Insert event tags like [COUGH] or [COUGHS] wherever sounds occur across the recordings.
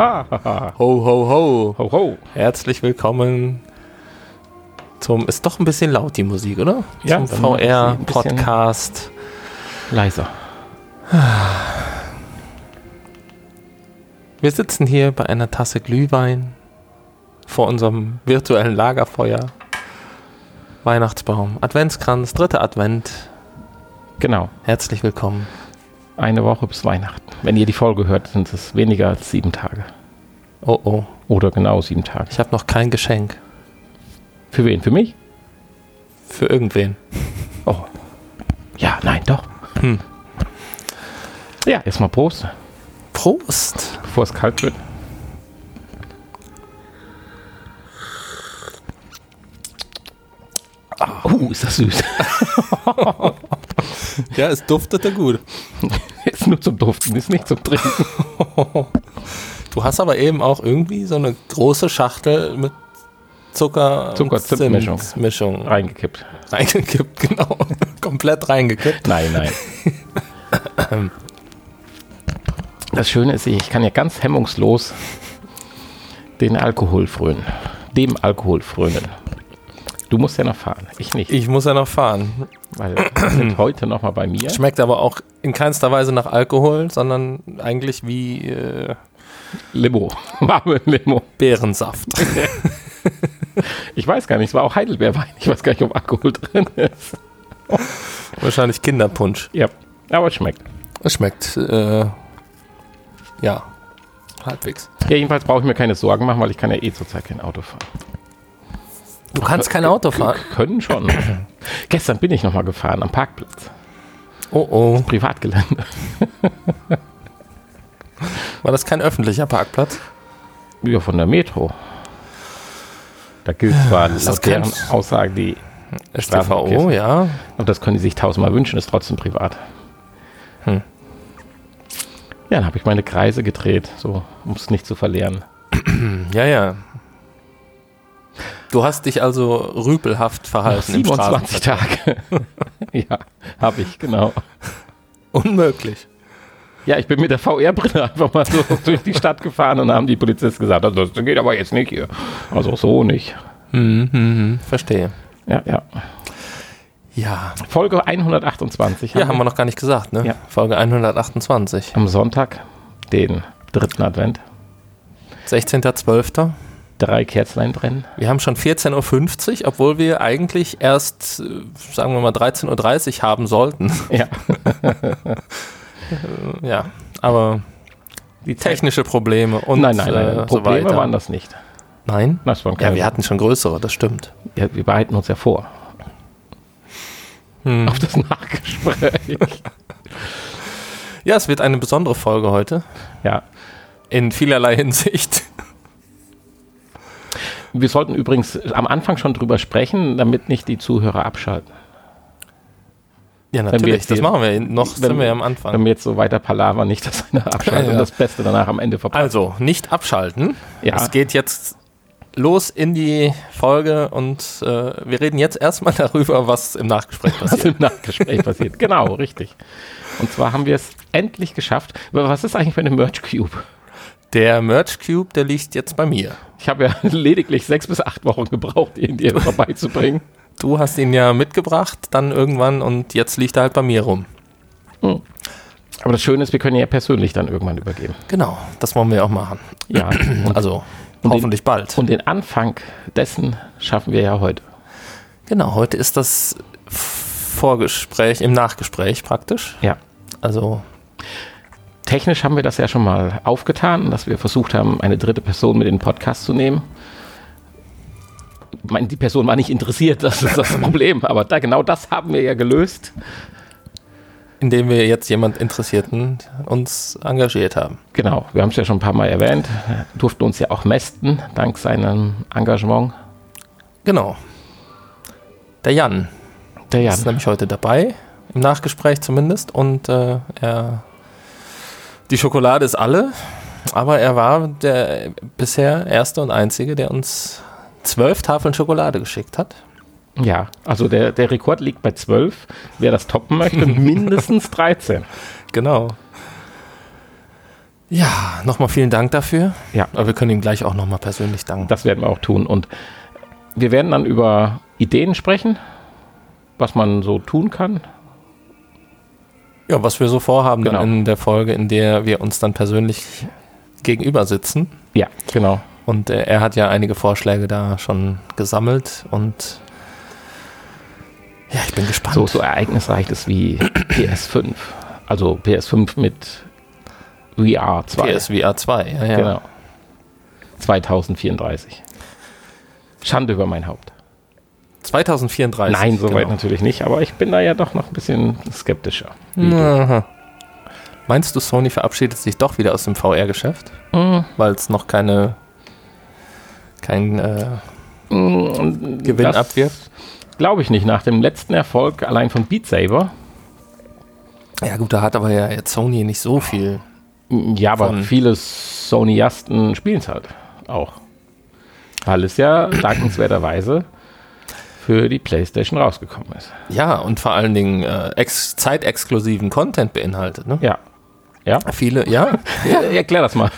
[LAUGHS] ho, ho, ho. Ho, ho. Herzlich willkommen zum. Ist doch ein bisschen laut, die Musik, oder? Ja, zum VR-Podcast. Leiser. [SIGHS] Wir sitzen hier bei einer Tasse Glühwein vor unserem virtuellen Lagerfeuer. Weihnachtsbaum, Adventskranz, dritter Advent. Genau. Herzlich willkommen. Eine Woche bis Weihnachten. Wenn ihr die Folge hört, sind es weniger als sieben Tage. Oh oh, Oder genau sieben Tage. ich habe noch kein Geschenk Für wen? Für mich? für irgendwen. Oh. Ja, nein, doch. Hm. Ja, erstmal Prost, Prost. bevor es kalt wird. Oh, ist das süß. [LAUGHS] Ja, es duftete gut. ist nur zum Duften, ist nicht zum Trinken. [LAUGHS] Du hast aber eben auch irgendwie so eine große Schachtel mit Zucker, Zucker-Zimt-Mischung. Mischung Reingekippt. reingekippt, [LAUGHS] genau. Komplett reingekippt. Nein, nein. [LAUGHS] Das Schöne ist, ich kann ja ganz hemmungslos den Alkohol frönen. Dem Alkohol frönen. Du musst ja noch fahren, ich nicht. Ich muss ja noch fahren. Weil wir sind heute noch mal bei mir. Schmeckt aber auch in keinster Weise nach Alkohol, sondern eigentlich wie äh, Limo. [LAUGHS] Warme Limo. Beerensaft. [LAUGHS] Ich weiß gar nicht, es war auch Heidelbeerwein. Ich weiß gar nicht, ob Alkohol drin ist. Wahrscheinlich Kinderpunsch. Ja, aber es schmeckt. Es schmeckt, äh, ja, halbwegs. Ja, jedenfalls brauche ich mir keine Sorgen machen, weil ich kann ja eh zurzeit kein Auto fahren. Du kannst kein Auto fahren. Können schon. [CLEARS THROAT] Gestern bin ich noch mal gefahren am Parkplatz. Oh oh. Privatgelände. [LAUGHS] War das kein öffentlicher Parkplatz? Ja, von der Metro. Da gilt zwar das laut deren kennt- Aussage die, STVO, ja. aber das können die sich tausendmal wünschen, ist trotzdem privat. Hm. Ja, dann habe ich meine Kreise gedreht, so, um es nicht zu verlieren. [CLEARS THROAT] Ja, ja. Du hast dich also rüpelhaft verhalten im 27 Straßenverkehr. Tage. [LAUGHS] ja, habe ich, genau. Unmöglich. Ja, ich bin mit der VR-Brille [LAUGHS] einfach mal so durch die Stadt gefahren und haben die Polizisten gesagt, also das geht aber jetzt nicht hier. Also so nicht. Mhm, mhm, verstehe. Ja, ja. Ja. Folge 128 Ja, haben wir noch gar nicht gesagt, ne? Ja. Folge 128. am Sonntag, den dritten Advent. 16.12. Drei Kerzlein brennen. Wir haben schon 14.50 Uhr, obwohl wir eigentlich erst, äh, sagen wir mal, 13.30 Uhr haben sollten. Ja, [LAUGHS] [LAUGHS] [LAUGHS] ja, aber die Zeit- technische Probleme und Nein, nein, nein. äh, Probleme so weiter. waren das nicht. Nein? Das waren Ja, keine. wir hatten schon größere, das stimmt. ja, wir bereiten uns ja vor Hm. auf das Nachgespräch. [LAUGHS] Ja, es wird eine besondere Folge heute. ja. In vielerlei Hinsicht. Wir sollten übrigens am Anfang schon drüber sprechen, damit nicht die Zuhörer abschalten. Ja, natürlich. Das machen wir. Noch wenn- sind wir ja am Anfang. Wenn wir jetzt so weiter palavern, nicht, dass einer [LAUGHS] abschaltet Ja, und das Beste danach am Ende verpasst. Also, nicht abschalten. Ja. Es geht jetzt los in die Folge und äh, wir reden jetzt erstmal [LAUGHS] darüber, was im Nachgespräch was passiert. im Nachgespräch passiert. [LAUGHS] Genau, richtig. Und zwar haben wir es endlich geschafft. Aber Was ist eigentlich für eine Merch Cube? Der Merch Cube, der liegt jetzt bei mir. Ich habe ja lediglich sechs bis acht Wochen gebraucht, ihn dir vorbeizubringen. Du hast ihn ja mitgebracht, dann irgendwann und jetzt liegt er halt bei mir rum. Aber das Schöne ist, wir können ihn ja persönlich dann irgendwann übergeben. Genau, das wollen wir auch machen. Ja. Und, [CLEARS THROAT] Also, und hoffentlich bald. und den Anfang dessen schaffen wir ja heute. Genau, heute ist das Vorgespräch, im Nachgespräch praktisch. Ja. Also, Technisch haben wir das ja schon mal aufgetan, dass wir versucht haben, eine dritte Person mit in den Podcast zu nehmen. Meine, die Person war nicht interessiert, das ist das Problem. Aber da, genau das haben wir ja gelöst. indem wir jetzt jemand Interessierten uns engagiert haben. Genau, wir haben es ja schon ein paar Mal erwähnt, durften uns ja auch mästen, dank seinem Engagement. Genau. Der Jan Der ist Jan. nämlich heute dabei, im Nachgespräch zumindest. Und äh, er, die Schokolade ist alle, aber er war der bisher erste und einzige, der uns zwölf Tafeln Schokolade geschickt hat. Ja, also der, der Rekord liegt bei 12. Wer das toppen möchte, [LAUGHS] mindestens 13. Genau. Ja, nochmal vielen Dank dafür. Ja. Aber wir können ihm gleich auch nochmal persönlich danken. Das werden wir auch tun. Und wir werden dann über Ideen sprechen, was man so tun kann. Ja, was wir so vorhaben Genau. dann in der Folge, in der wir uns dann persönlich gegenüber sitzen. Ja, genau. Und äh, er hat ja einige Vorschläge da schon gesammelt und ja, ich bin gespannt. So, so ereignisreiches wie PS5. Also PS5 mit VR 2. PSVR 2, ja, ja. Genau. 2034. Schande über mein Haupt. 2034. Nein, soweit genau. natürlich nicht, aber ich bin da ja doch noch ein bisschen skeptischer. Aha. Meinst du, Sony verabschiedet sich doch wieder aus dem VR-Geschäft? Mm, Weil es noch keine kein äh, mm, Gewinn das abwirft? Glaube ich nicht. Nach dem letzten Erfolg allein von Beat Saber. Ja gut, da hat aber ja jetzt Sony nicht so viel. mm, Ja, aber viele Sonyasten spielen es halt auch. Weil es ja [CLEARS THROAT] dankenswerterweise für die PlayStation rausgekommen ist. Ja, und vor allen Dingen äh, ex zeitexklusiven Content beinhaltet. Ne? Ja. Ja? Viele, ja, [LAUGHS] Erklär das mal.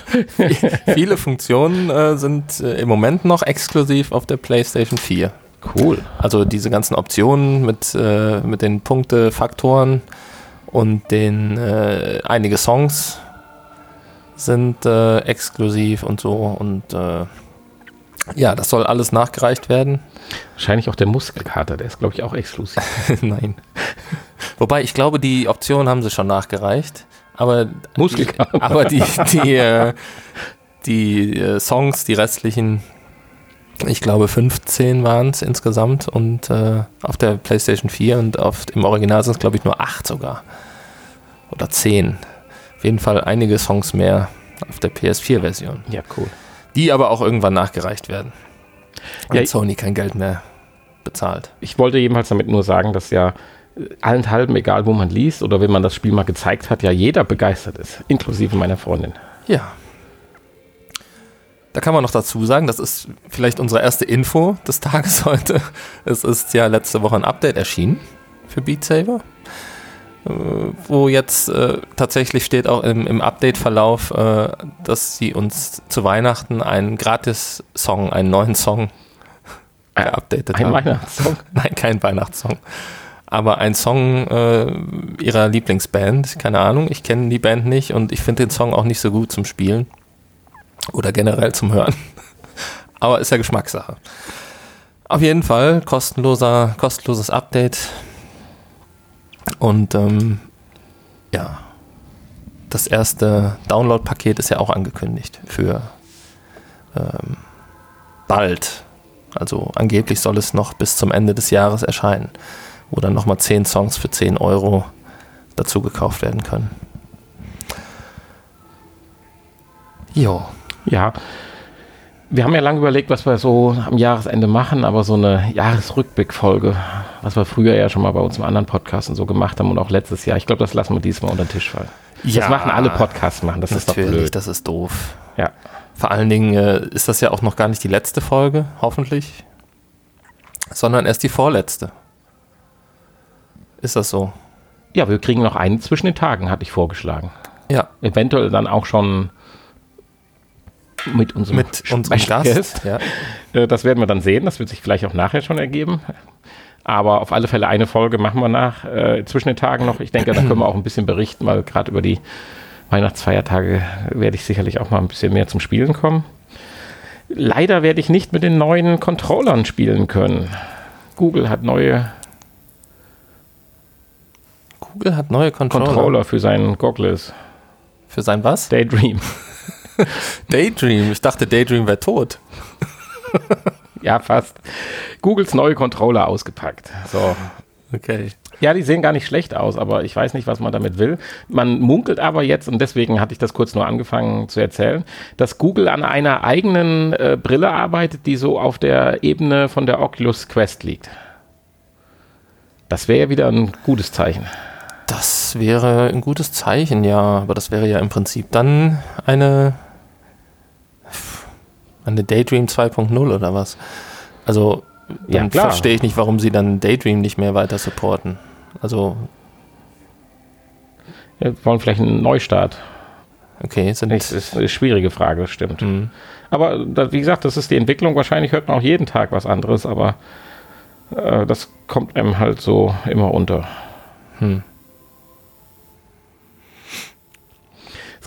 [LAUGHS] viele Funktionen äh, sind äh, im Moment noch exklusiv auf der PlayStation 4. Cool. Also diese ganzen Optionen mit, äh, mit den Punktefaktoren und den äh, einige Songs sind äh, exklusiv und so und äh, ja, das soll alles nachgereicht werden. Wahrscheinlich auch der Muskelkater, der ist, glaube ich, auch exklusiv. [LAUGHS] Nein. Wobei ich glaube, die Optionen haben sie schon nachgereicht, aber Muskelkater. aber die die äh, die äh, Songs, die restlichen ich glaube 15 waren es insgesamt und äh, auf der PlayStation 4 und auf, im Original sind es glaube ich nur 8 sogar. Oder 10. Auf jeden Fall einige Songs mehr auf der PS4-Version. Ja, cool. Die aber auch irgendwann nachgereicht werden. Ja, Wenn Sony kein Geld mehr bezahlt. Ich wollte jedenfalls damit nur sagen, dass ja allenthalben, egal wo man liest oder wenn man das Spiel mal gezeigt hat, ja jeder begeistert ist, inklusive meiner Freundin. Ja. Da kann man noch dazu sagen, das ist vielleicht unsere erste Info des Tages [LAUGHS] heute. Es ist ja letzte Woche ein Update erschienen für Beat Saber, äh, wo jetzt äh, tatsächlich steht auch im, im Update-Verlauf, äh, dass sie uns zu Weihnachten einen Gratis-Song, einen neuen Song geupdatet Ein haben. Weihnachtssong. [LAUGHS] Nein, kein Weihnachtssong. Aber ein Song äh, ihrer Lieblingsband. Keine Ahnung, ich kenne die Band nicht und ich finde den Song auch nicht so gut zum Spielen. Oder generell zum Hören. [LAUGHS] Aber ist ja Geschmackssache. Auf jeden Fall kostenloser, kostenloses Update. Und ähm, ja, das erste Download-Paket ist ja auch angekündigt für ähm, bald. Also angeblich soll es noch bis zum Ende des Jahres erscheinen, wo dann nochmal 10 Songs für 10 Euro dazu gekauft werden können. Jo. Ja. Wir haben ja lange überlegt, was wir so am Jahresende machen, aber so eine Jahresrückblickfolge, was wir früher ja schon mal bei uns im anderen Podcast und so gemacht haben und auch letztes Jahr, ich glaube, das lassen wir diesmal unter den Tisch fallen. das machen alle Podcasts machen, das ist doch Natürlich, blöd. das ist doof. Ja. Vor allen Dingen äh, ist das ja auch noch gar nicht die letzte Folge, hoffentlich, sondern erst die vorletzte. Ist das so? ja, wir kriegen noch einen zwischen den Tagen, hatte ich vorgeschlagen. Ja, Eventuell dann auch schon mit unserem, mit unserem Gast. Ja. [LAUGHS] Äh, Das werden wir dann sehen. Das wird sich vielleicht auch nachher schon ergeben. Aber auf alle Fälle eine Folge machen wir nach äh, zwischen den Tagen noch. Ich denke, da können wir auch ein bisschen berichten, weil gerade über die Weihnachtsfeiertage werde ich sicherlich auch mal ein bisschen mehr zum Spielen kommen. Leider werde ich nicht mit den neuen Controllern spielen können. Google hat neue Google hat neue Controller. Controller für seinen Goggles. Für sein was? Daydream. [LAUGHS] Daydream. Ich dachte, Daydream wäre tot. [LAUGHS] Ja, fast. Googles neue Controller ausgepackt. So, Okay. Ja, die sehen gar nicht schlecht aus, aber ich weiß nicht, was man damit will. Man munkelt aber jetzt, und deswegen hatte ich das kurz nur angefangen zu erzählen, dass Google an einer eigenen äh, Brille arbeitet, die so auf der Ebene von der Oculus Quest liegt. Das wäre ja wieder ein gutes Zeichen. Das wäre ein gutes Zeichen, ja. Aber das wäre ja im Prinzip dann eine, eine Daydream 2.0 oder was. Also, Ja, dann klar. verstehe ich nicht, warum sie dann Daydream nicht mehr weiter supporten. Also, Wir wollen vielleicht einen Neustart. Okay, sind Das ist eine schwierige Frage, das stimmt. Mhm. Aber wie gesagt, das ist die Entwicklung. Wahrscheinlich hört man auch jeden Tag was anderes, aber äh, das kommt einem halt so immer unter. Hm.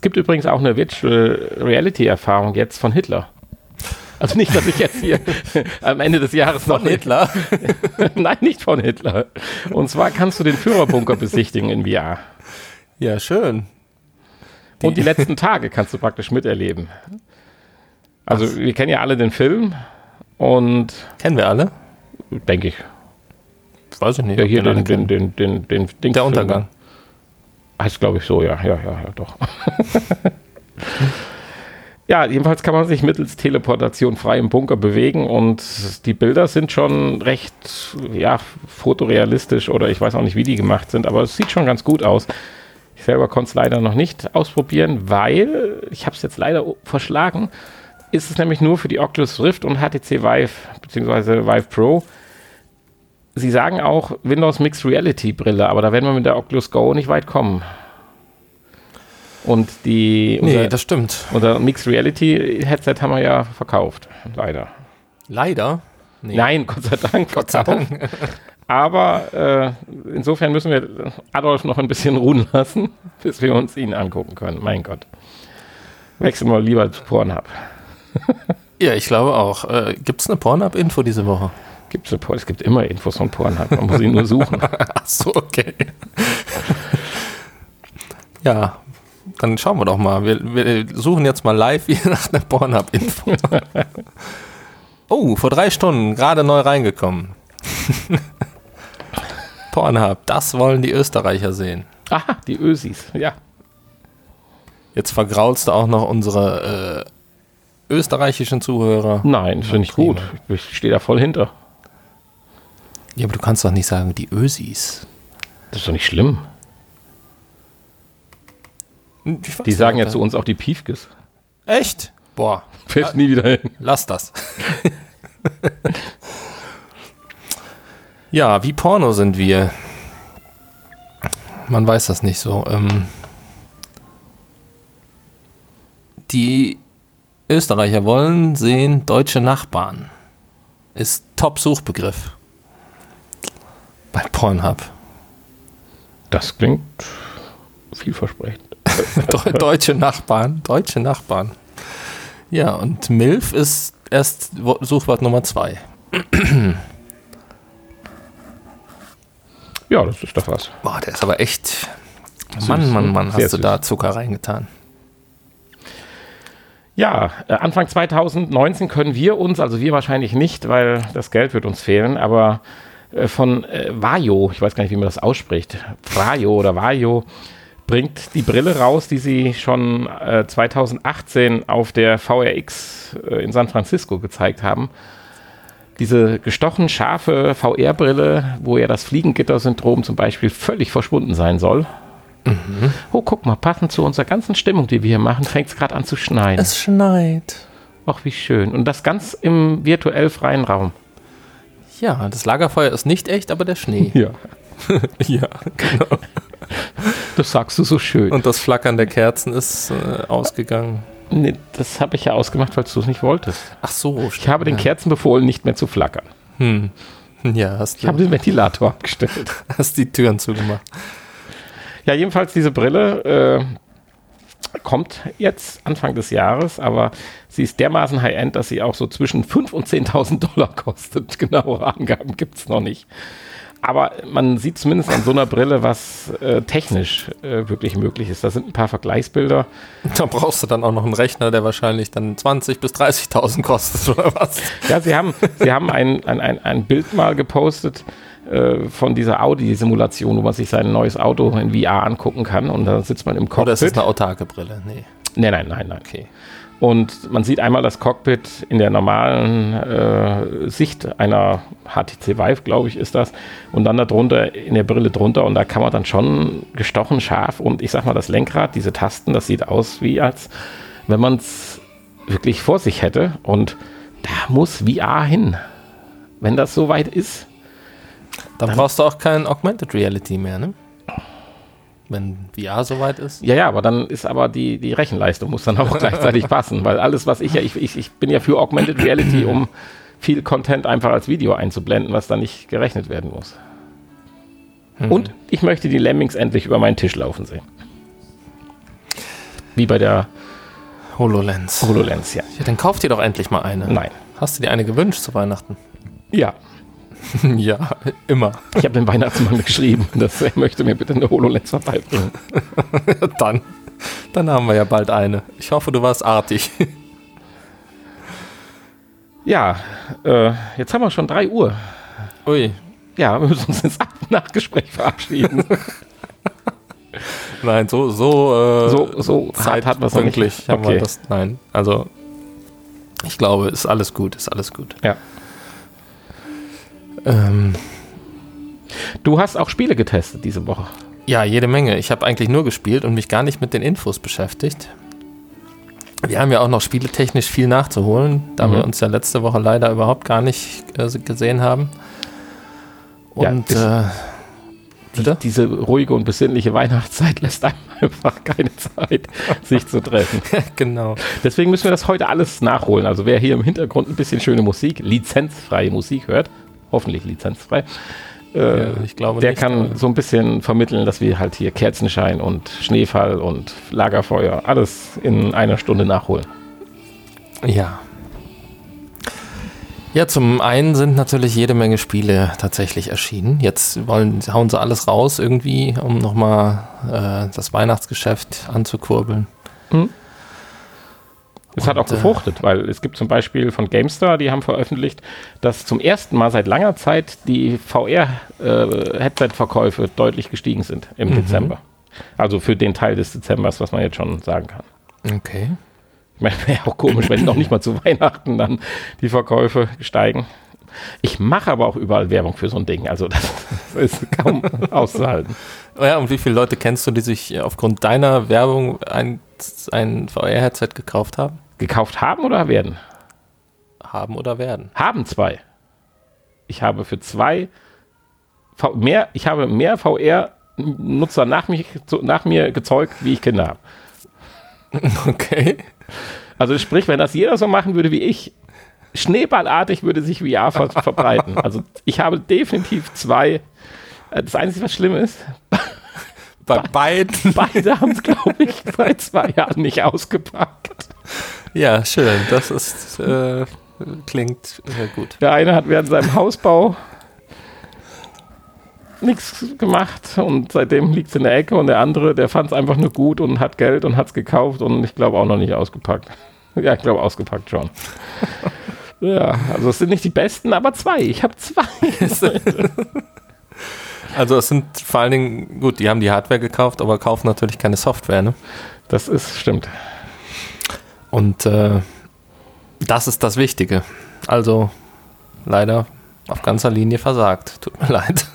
Gibt übrigens auch eine Virtual Reality Erfahrung jetzt von Hitler. Also nicht, dass ich jetzt hier [LAUGHS] am Ende des Jahres noch von Hitler. [LAUGHS] Nein, nicht von Hitler. Und zwar kannst du den Führerbunker besichtigen in VR. ja, schön. Und die letzten Tage kannst du praktisch miterleben. Also wir kennen ja alle den Film und Kennen wir alle? denke ich, Weiß ich nicht. ja hier den den, den, den, den, den Der Untergang. Heißt glaube ich so, ja, ja, ja, ja doch. [LAUGHS] ja, jedenfalls kann man sich mittels Teleportation frei im Bunker bewegen und die Bilder sind schon recht, ja, fotorealistisch oder ich weiß auch nicht, wie die gemacht sind, aber es sieht schon ganz gut aus. Ich selber konnte es leider noch nicht ausprobieren, weil, ich habe es jetzt leider verschlagen, ist es nämlich nur für die Oculus Rift und HTC Vive bzw. Vive Pro. Sie sagen auch Windows Mixed Reality Brille, aber da werden wir mit der Oculus Go nicht weit kommen. Und die Nee, unser, das stimmt. unser Mixed Reality Headset haben wir ja verkauft, leider. Leider. Nee. Nein, Gott sei Dank. Gott sei. Dank. Aber äh, insofern müssen wir Adolf noch ein bisschen ruhen lassen, [LAUGHS] bis wir uns ihn angucken können. Mein Gott. Wechseln wir lieber zu Pornhub. [LAUGHS] Ja, ich glaube auch. Äh, Gibt es eine Pornhub-Info diese Woche? Gibt's eine Por- es gibt immer Infos von Pornhub, man muss ihn nur suchen. [LAUGHS] Ach so, okay. ja, dann schauen wir doch mal. Wir, wir suchen jetzt mal live nach einer Pornhub-Info. [LAUGHS] oh, vor drei Stunden, gerade neu reingekommen. [LAUGHS] Pornhub, das wollen die Österreicher sehen. Aha, die Ösis, ja. Jetzt vergraulst du auch noch unsere äh, österreichischen Zuhörer. Nein, finde ich gut. Ich stehe da voll hinter. Ja, aber du kannst doch nicht sagen, die Ösis. Das ist doch nicht schlimm. Weiß Die sagen ja zu uns auch die Piefkes. Echt? Boah, Fällt nie wieder hin. Lass das. ja, wie Porno sind wir? Man weiß das nicht so. Ähm, die Österreicher wollen sehen deutsche Nachbarn. Ist Top-Suchbegriff. Bei Pornhub. Das klingt vielversprechend. [LAUGHS] Deu- deutsche Nachbarn. Deutsche Nachbarn. Ja, und MILF ist erst Wo- Suchwort Nummer zwei. [CLEARS THROAT] Ja, das ist doch was. Boah, der ist aber echt. Mann, Mann, Mann, Sehr hast du süß. da Zucker reingetan. Ja, äh, Anfang 2019 können wir uns, also wir wahrscheinlich nicht, weil das Geld wird uns fehlen, aber von äh, Vajo, ich weiß gar nicht, wie man das ausspricht, Vajo oder Vajo, bringt die Brille raus, die sie schon äh, 2018 auf der VRX äh, in San Francisco gezeigt haben. Diese gestochen scharfe VR-Brille, wo ja das Fliegengitter-Syndrom zum Beispiel völlig verschwunden sein soll. Oh, guck mal, passend zu unserer ganzen Stimmung, die wir hier machen, fängt es gerade an zu schneien. Es schneit. Ach, wie schön. Und das ganz im virtuell freien Raum. Ja, das Lagerfeuer ist nicht echt, aber der Schnee. Ja. [LAUGHS] ja, genau. Das sagst du so schön. Und das Flackern der Kerzen ist äh, ausgegangen. nee, das habe ich ja ausgemacht, weil du es nicht wolltest. Ach so, Ich habe den. Kerzen befohlen, nicht mehr zu flackern. Hm. Ja, hast Ich du habe den Ventilator abgestellt. [LAUGHS] hast die Türen zugemacht. Ja, jedenfalls diese Brille äh, kommt jetzt Anfang des Jahres, aber sie ist dermaßen High-End, dass sie auch so zwischen 5.000 und 10.000 Dollar kostet. [LAUGHS] Genaue Angaben gibt es noch nicht. Aber man sieht zumindest an so einer Brille, was äh, technisch äh, wirklich möglich ist. Da sind ein paar Vergleichsbilder. Da brauchst du dann auch noch einen Rechner, der wahrscheinlich dann 20.000 bis 30.000 kostet [LAUGHS] oder was. Ja, sie haben, sie haben ein, ein, ein, ein Bild mal gepostet äh, von dieser Audi-Simulation, wo man sich sein neues Auto in VR angucken kann. Und da sitzt man im Cockpit. Oder ist es eine autarke Brille? Nee. nein, nein, nein, nein. Okay. Und man sieht einmal das Cockpit in der normalen äh, Sicht einer HTC Vive, glaube ich, ist das. Und dann darunter, in der Brille drunter. Und da kann man dann schon gestochen scharf. Und ich sag mal, das Lenkrad, diese Tasten, das sieht aus wie als wenn man es wirklich vor sich hätte. Und da muss VR hin. Wenn das soweit ist. Dann brauchst du auch kein Augmented Reality mehr, ne? wenn VR soweit ist. Ja, ja, aber dann ist aber die, die Rechenleistung muss dann auch [LAUGHS] gleichzeitig passen, weil alles, was ich ja, ich, ich, ich bin ja für Augmented Reality, um viel Content einfach als Video einzublenden, was dann nicht gerechnet werden muss. Mhm. Und ich möchte die Lemmings endlich über meinen Tisch laufen sehen. Wie bei der HoloLens. HoloLens, ja. Ja, dann kauf dir doch endlich mal eine. Nein. Hast du dir eine gewünscht zu Weihnachten? Ja, [LAUGHS] ja, immer. ich habe dem Weihnachtsmann geschrieben, dass er möchte mir bitte eine HoloLens vorbeibringen. [LAUGHS] dann, dann haben wir ja bald eine. Ich hoffe, du warst artig. [LAUGHS] Ja, äh, jetzt haben wir schon 3 Uhr. Ui. Ja, wir müssen uns ins Nachgespräch verabschieden. Nein, so, so, äh, So, so hart hat man es nicht. haben wir Okay. das. Nein, also ich glaube, ist alles gut, ist alles gut. Ja. Ähm, Du hast auch Spiele getestet diese Woche. ja, jede Menge. Ich habe eigentlich nur gespielt und mich gar nicht mit den Infos beschäftigt. Wir haben ja auch noch spieletechnisch viel nachzuholen, da Mhm. wir uns ja letzte Woche leider überhaupt gar nicht äh, gesehen haben. Ja, Und ist- äh, bitte? Diese ruhige und besinnliche Weihnachtszeit lässt einem [LAUGHS] einfach keine Zeit, sich zu treffen. [LAUGHS] genau. Deswegen müssen wir das heute alles nachholen. Also wer hier im Hintergrund ein bisschen schöne Musik, lizenzfreie Musik hört, hoffentlich lizenzfrei, äh, Ja, ich glaube der nicht, kann so ein bisschen vermitteln, dass wir halt hier Kerzenschein und Schneefall und Lagerfeuer alles in einer Stunde nachholen. Ja. Ja, zum einen sind natürlich jede Menge Spiele tatsächlich erschienen. Jetzt wollen, hauen sie alles raus irgendwie, um nochmal äh, das Weihnachtsgeschäft anzukurbeln. Es hat auch äh, gefruchtet, weil es gibt zum Beispiel von GameStar, die haben veröffentlicht, dass zum ersten Mal seit langer Zeit die VR-Headset-Verkäufe deutlich gestiegen sind im Mhm. Dezember. Also für den Teil des Dezembers, was man jetzt schon sagen kann. Okay. Ich meine, wäre auch komisch, wenn noch nicht mal zu [LAUGHS] Weihnachten dann die Verkäufe steigen. Ich mache aber auch überall Werbung für so ein Ding. Also das [LAUGHS] ist kaum auszuhalten. Oh ja, und wie viele Leute kennst du, die sich aufgrund deiner Werbung ein, ein VR-Headset gekauft haben? Gekauft haben oder werden? Haben oder werden? Haben zwei. Ich habe für zwei v mehr, ich habe mehr VR-Nutzer nach, mich- nach mir gezeugt, wie ich Kinder habe. [LAUGHS] Okay. Also sprich, wenn das jeder so machen würde wie ich, schneeballartig würde sich VR ver [LAUGHS] verbreiten. Also ich habe definitiv zwei. Äh, Das Einzige, was schlimm ist, Bei beiden. [LAUGHS] beide haben es, glaube ich, seit zwei Jahren nicht ausgepackt. Ja, schön. Das ist, äh, klingt äh, gut. Der eine hat während seinem Hausbau nichts gemacht und seitdem liegt es in der Ecke und der andere, der fand es einfach nur gut und hat Geld und hat es gekauft und ich glaube auch noch nicht ausgepackt. [LAUGHS] Ja, ich glaube ausgepackt schon. [LAUGHS] Ja, also es sind nicht die besten, aber zwei. Ich habe zwei. [LAUGHS] Also es sind vor allen Dingen, gut, die haben die Hardware gekauft, aber kaufen natürlich keine Software, ne? Das ist, stimmt. Und äh, das ist das Wichtige. Also leider auf ganzer Linie versagt. Tut mir [LAUGHS] leid.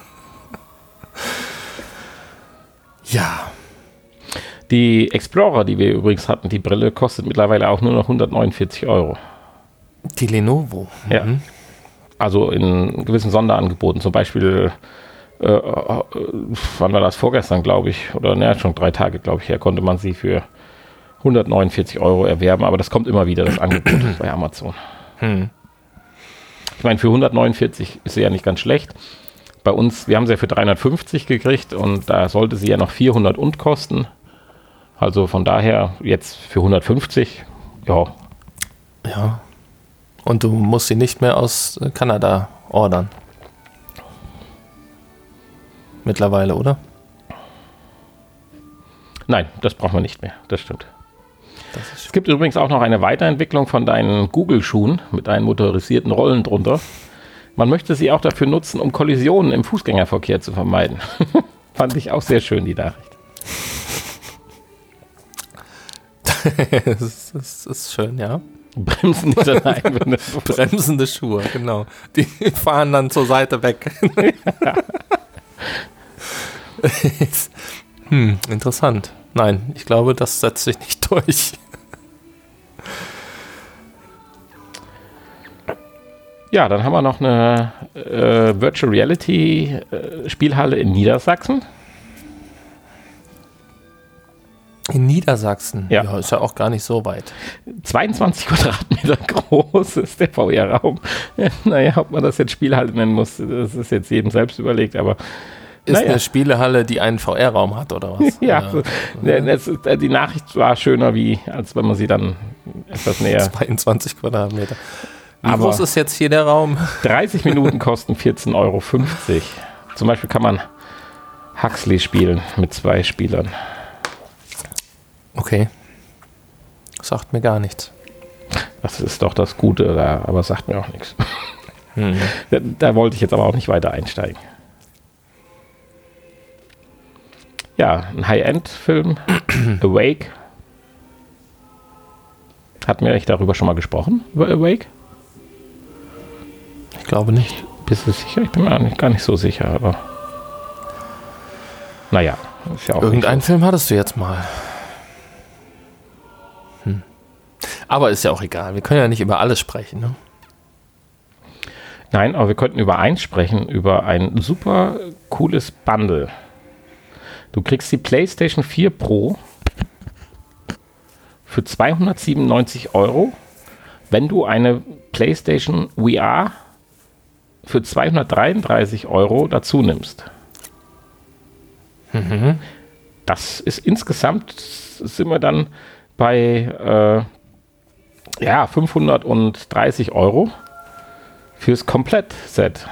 Ja, Die Explorer, die wir übrigens hatten, die Brille kostet mittlerweile auch nur noch 149 Euro. die Lenovo. Ja. Also in gewissen Sonderangeboten, zum Beispiel, äh, äh, wann war das? Vorgestern, glaube ich, oder ne, schon drei Tage, glaube ich, her, konnte man sie für 149 Euro erwerben, aber das kommt immer wieder, das Angebot [CLEARS THROAT] bei Amazon. Hm. Ich meine, für 149 ist sie ja nicht ganz schlecht. Bei uns, wir haben sie ja für 350 gekriegt und da sollte sie ja noch 400 und kosten. Also von daher jetzt für 150, ja, Ja. Und du musst sie nicht mehr aus Kanada ordern. Mittlerweile, oder? nein, das braucht man nicht mehr, das stimmt. Es gibt übrigens auch noch eine Weiterentwicklung von deinen Google-Schuhen mit einen motorisierten Rollen drunter. Man möchte sie auch dafür nutzen, um Kollisionen im Fußgängerverkehr zu vermeiden. [LAUGHS] Fand ich auch sehr schön, die Nachricht. das, ist, das ist schön, ja. Bremsen dieser [LAUGHS] Einwände. Bremsende Schuhe, genau. Die fahren dann zur Seite weg. [LAUGHS] hm, interessant. Nein, ich glaube, das setzt sich nicht [LAUGHS] durch. Ja, dann haben wir noch eine äh, Virtual Reality äh, Spielhalle in Niedersachsen. In Niedersachsen? Ja. ist ja auch gar nicht so weit. 22 Quadratmeter [LAUGHS] groß ist der VR-Raum. [LAUGHS] naja, ob man das jetzt Spielhalle nennen muss, das ist jetzt jedem selbst überlegt, aber Ist Naja. eine Spielehalle, die einen VR-Raum hat, oder was? [LAUGHS] ja, das ist, äh, die Nachricht war schöner, wie als wenn man sie dann etwas näher. 22 Quadratmeter. Wie Aber- groß ist jetzt hier der Raum? [LAUGHS] 30 Minuten kosten 14,50 Euro. Zum Beispiel kann man Huxley spielen mit zwei Spielern. Okay. Sagt mir gar nichts. Das ist doch das Gute, da, aber sagt mir auch nichts. Hm. Da, da wollte ich jetzt aber auch nicht weiter einsteigen. Ja, ein High-End-Film, [CLEARS THROAT] Awake. Hatten wir echt darüber schon mal gesprochen, über Awake? Ich glaube nicht. Bist du sicher? Ich bin mir eigentlich gar nicht so sicher, aber. Naja, ist ja auch Irgendeinen Film hattest du jetzt mal. Hm. Aber ist ja auch egal. Wir können ja nicht über alles sprechen. Ne? Nein, aber wir könnten über eins sprechen, über ein super cooles Bundle. Du kriegst die PlayStation 4 Pro für 297 Euro, wenn du eine PlayStation VR für 233 Euro dazu nimmst. Das ist insgesamt, sind wir dann bei äh, ja, 530 Euro fürs Komplettset.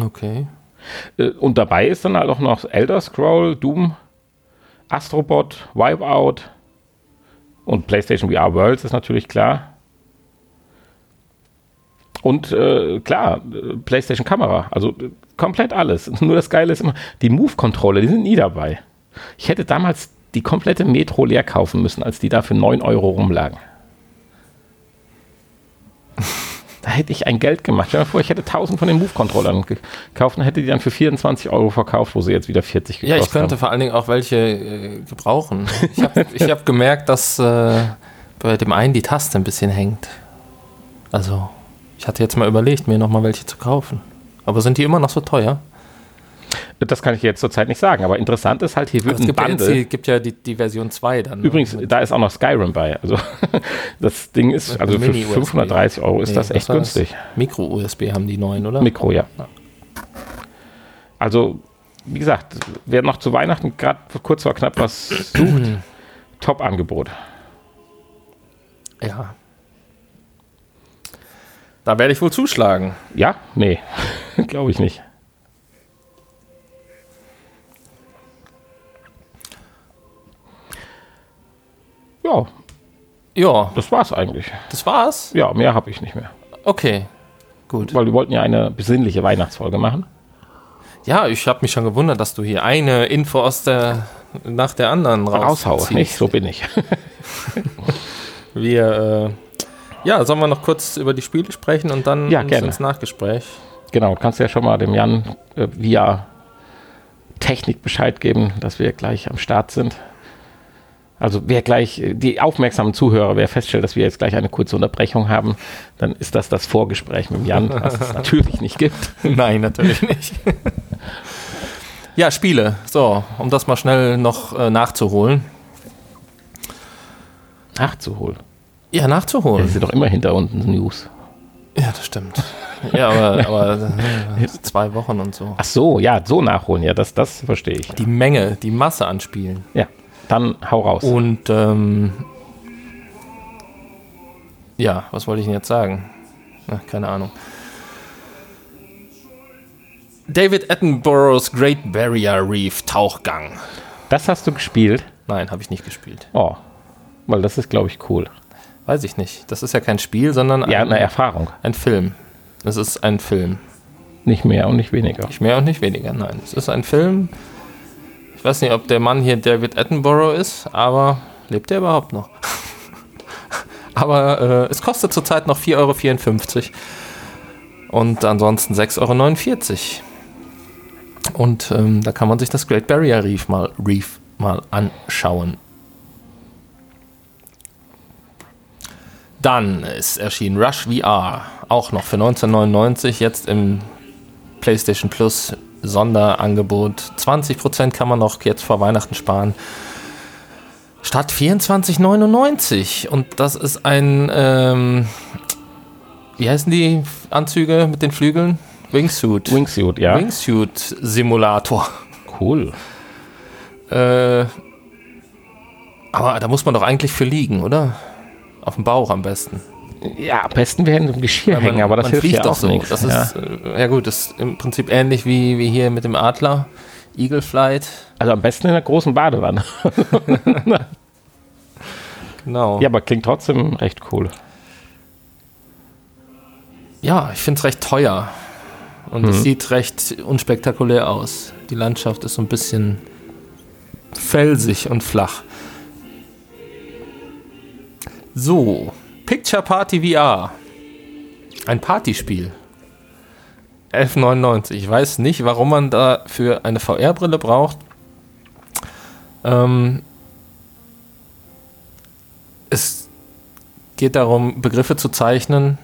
Okay. Äh, Und dabei ist dann halt auch noch Elder Scroll, Doom, Astrobot, Wipeout und PlayStation VR Worlds ist natürlich klar. Und äh, klar, PlayStation Kamera, also äh, komplett alles. [LAUGHS] Nur das Geile ist immer, die Move-Controller, die sind nie dabei. Ich hätte damals die komplette Metro leer kaufen müssen, als die da für 9 Euro rumlagen. [LAUGHS] Da hätte ich ein Geld gemacht. Stell dir mal vor, ich hätte 1000 von den Move-Controllern gekauft und hätte die dann für 24 Euro verkauft, wo sie jetzt wieder 40 gekostet Ja, ich könnte haben. vor allen Dingen auch welche äh, gebrauchen. Ich habe [LAUGHS] hab gemerkt, dass äh, bei dem einen die Taste ein bisschen hängt. Also, ich hatte jetzt mal überlegt, mir nochmal welche zu kaufen. Aber sind die immer noch so teuer? Das kann ich jetzt zurzeit nicht sagen, aber interessant ist halt, hier wird es ein gibt ja, jetzt Bundle. die, gibt ja die, die Version 2 dann. ne? Übrigens, da ist auch noch Skyrim bei. Also [LAUGHS] das Ding ist, also für Mini-USB. 530 Euro ist Nee, das echt günstig. Micro-USB haben die neuen, oder? Mikro, ja. Also, wie gesagt, wer noch zu Weihnachten gerade kurz vor knapp was [CLEARS THROAT] sucht, Top-Angebot. ja. Da werde ich wohl zuschlagen. Ja? Nee, [LAUGHS] glaube ich nicht. Ja, Ja, das war's eigentlich. das war's. Ja, mehr habe ich nicht mehr. Okay, gut. Weil wir wollten ja eine besinnliche Weihnachtsfolge machen. Ja, ich habe mich schon gewundert, dass du hier eine Info aus der nach der anderen Raushau, rausziehst. nicht? So bin ich. [LAUGHS] Wir, äh, ja, sollen wir noch kurz über die Spiele sprechen und dann Ja, gerne. ins Nachgespräch. Genau, kannst ja schon mal dem Jan äh, via Technik Bescheid geben, dass wir gleich am Start sind. Also wer gleich, äh, die aufmerksamen Zuhörer, wer feststellt, dass wir jetzt gleich eine kurze Unterbrechung haben, dann ist das das Vorgespräch mit Jan, [LAUGHS] was es natürlich nicht gibt. [LAUGHS] Nein, natürlich nicht. [LAUGHS] ja, Spiele. So, um das mal schnell noch äh, nachzuholen. Nachzuholen. Ja, nachzuholen. sind doch immer hinter uns News. Ja, das stimmt. Ja, aber, aber äh, zwei Wochen und so. Ach so, ja, so nachholen, ja, das, das verstehe ich. Die Menge, die Masse an Spielen. Ja, dann hau raus. Und ähm, ja, was wollte ich denn jetzt sagen? Ach, keine Ahnung. David Attenboroughs Great Barrier Reef Tauchgang. Das hast du gespielt? Nein, habe ich nicht gespielt. Oh, weil das ist, glaube ich, cool. Weiß ich nicht. Das ist ja kein Spiel, sondern Ja, ein, eine Erfahrung. ein Film. Es ist ein Film. Nicht mehr und nicht weniger. Nicht mehr und nicht weniger, nein. Es ist ein Film. Ich weiß nicht, ob der Mann hier David Attenborough ist, aber lebt er überhaupt noch? [LAUGHS] aber äh, es kostet zurzeit noch 4,54 Euro. Und ansonsten 6,49 Euro. Und ähm, da kann man sich das Great Barrier Reef mal, Reef mal anschauen. Dann ist erschienen Rush VR, auch noch für 1999, jetzt im PlayStation Plus Sonderangebot. 20% kann man noch jetzt vor Weihnachten sparen. Statt 24,99. Und das ist ein, ähm, wie heißen die Anzüge mit den Flügeln? Wingsuit. Wingsuit, ja. Wingsuit-Simulator. Cool. Äh, aber da muss man doch eigentlich für liegen, oder? Auf dem Bauch am besten. Ja, am besten wäre ein Geschirr Weil man- hängen, aber das hilft ja auch so. nichts. Das ja. ist, äh, ja gut, das ist im Prinzip ähnlich wie, wie hier mit dem Adler. Eagle Flight. Also am besten in einer großen Badewanne. [LAUGHS] Genau. Ja, aber klingt trotzdem recht cool. Ja, ich finde es recht teuer. Und es sieht recht unspektakulär aus. Die Landschaft ist so ein bisschen felsig und flach. So, Picture Party VR. Ein Partyspiel. 11,99. Ich weiß nicht, warum man dafür eine VR-Brille braucht. Ähm, es geht darum, Begriffe zu zeichnen,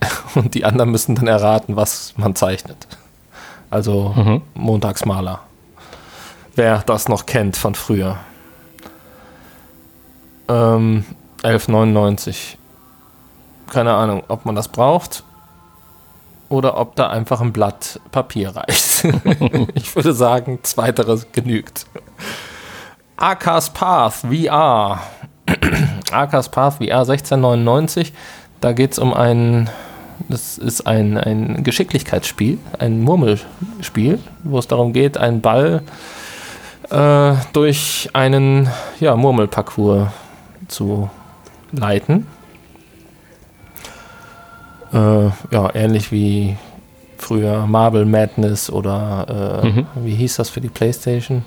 [LAUGHS] und die anderen müssen dann erraten, was man zeichnet. Also Mhm. Montagsmaler. Wer das noch kennt von früher. Ähm, 11,99. Keine Ahnung, ob man das braucht oder ob da einfach ein Blatt Papier reicht. [LAUGHS] ich würde sagen, zweiteres genügt. Akas Path VR. Akas [CLEARS THROAT] Path VR 1699. Da geht es um ein, das ist ein, ein Geschicklichkeitsspiel, ein Murmelspiel, wo es darum geht, einen Ball äh, durch einen ja, Murmelparcours zu leiten. Äh, ja, ähnlich wie früher Marble Madness oder äh, Mhm. wie hieß das für die Playstation?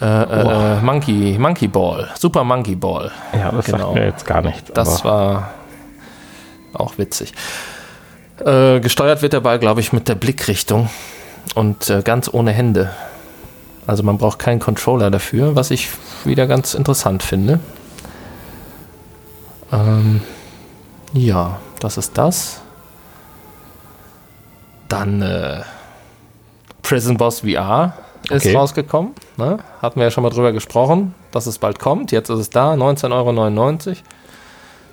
Äh, äh, Monkey, Monkey Ball, Super Monkey Ball. Ja, das Genau. sagt mir jetzt gar nichts. Das war auch witzig. Äh, gesteuert wird der Ball, glaube ich, mit der Blickrichtung und ganz ohne Hände. Also man braucht keinen Controller dafür, was ich wieder ganz interessant finde. Ähm, ja, das ist das. Dann äh, Prison Boss VR ist Okay. rausgekommen. Ne? Hatten wir ja schon mal drüber gesprochen, dass es bald kommt. Jetzt ist es da, 19,99 Euro.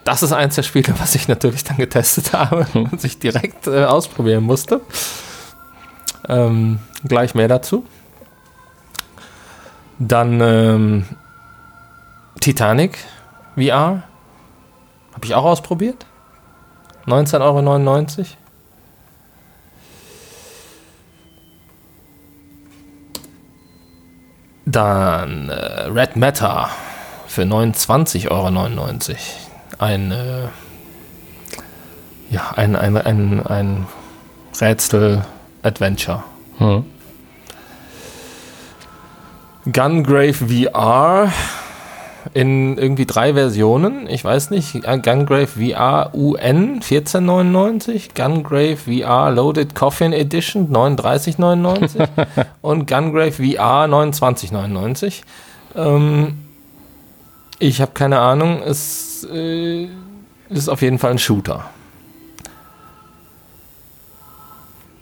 Das ist eins der Spiele, was ich natürlich dann getestet [LAUGHS] habe und ich direkt äh, ausprobieren musste. Ähm, gleich mehr dazu. Dann ähm, Titanic VR. Habe ich auch ausprobiert. 19,99 Euro. Dann äh, Red Matter für 29,99 Euro. Ein, äh, ja, ein, ein, ein, ein Rätsel-Adventure. Hm. Gungrave VR in irgendwie drei Versionen. Ich weiß nicht. Äh, Gungrave VR UN 1499, Gungrave VR Loaded Coffin Edition 3999 [LAUGHS] und Gungrave VR 2999. Ähm, ich habe keine Ahnung. Es äh, ist auf jeden Fall ein Shooter.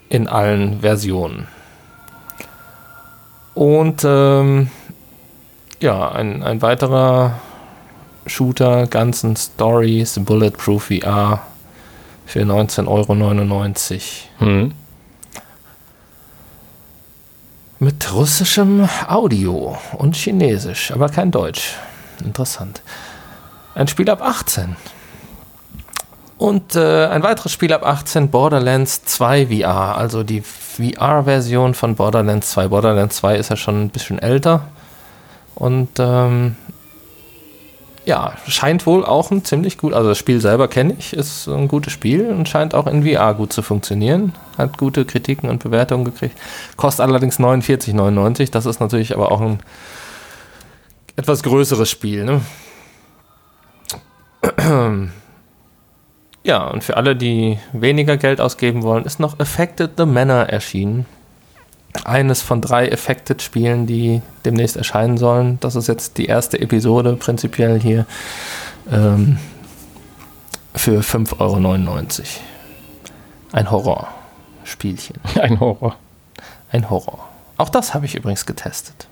In allen Versionen. Und ähm, ja, ein, ein weiterer Shooter, ganzen Stories, Bulletproof VR für 19,99 Euro. Hm. Mit russischem Audio und Chinesisch, aber kein Deutsch. Interessant. Ein Spiel ab 18. Und äh, ein weiteres Spiel ab 18, Borderlands 2 VR, also die VR-Version von Borderlands 2. Borderlands 2 ist ja schon ein bisschen älter. Und ähm, ja, scheint wohl auch ein ziemlich gut, also das Spiel selber kenne ich, ist ein gutes Spiel und scheint auch in VR gut zu funktionieren. Hat gute Kritiken und Bewertungen gekriegt. Kostet allerdings 49,99. Das ist natürlich aber auch ein etwas größeres Spiel. Ne? [CLEARS THROAT] Ja, und für alle, die weniger Geld ausgeben wollen, ist noch Affected the Manor erschienen. Eines von drei Affected-Spielen, die demnächst erscheinen sollen. Das ist jetzt die erste Episode prinzipiell hier. Ähm, für 5,99 Euro. Ein Horror. Spielchen. [LAUGHS] Ein Horror. Ein Horror. Auch das habe ich übrigens getestet.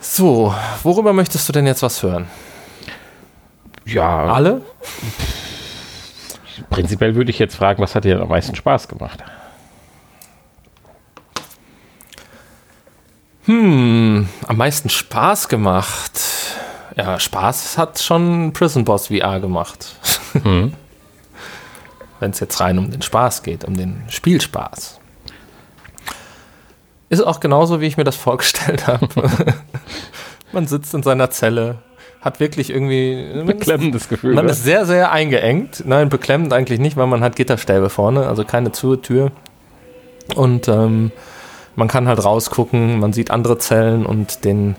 So, worüber möchtest du denn jetzt was hören? Ja, Alle? prinzipiell würde ich jetzt fragen, was hat dir am meisten Spaß gemacht? Hm, am meisten Spaß gemacht. Ja, Spaß hat schon Prison Boss VR gemacht. [LAUGHS] Mhm. Wenn es jetzt rein um den Spaß geht, um den Spielspaß. Ist auch genauso, wie ich mir das [LAUGHS] vorgestellt habe. [LAUGHS] Man sitzt in seiner Zelle, hat wirklich irgendwie. ist- Beklemmendes Gefühl. Man ist sehr, sehr eingeengt. Nein, beklemmend eigentlich nicht, weil man hat Gitterstäbe vorne, also keine zu Tür. Und ähm, man kann halt rausgucken, man sieht andere Zellen und den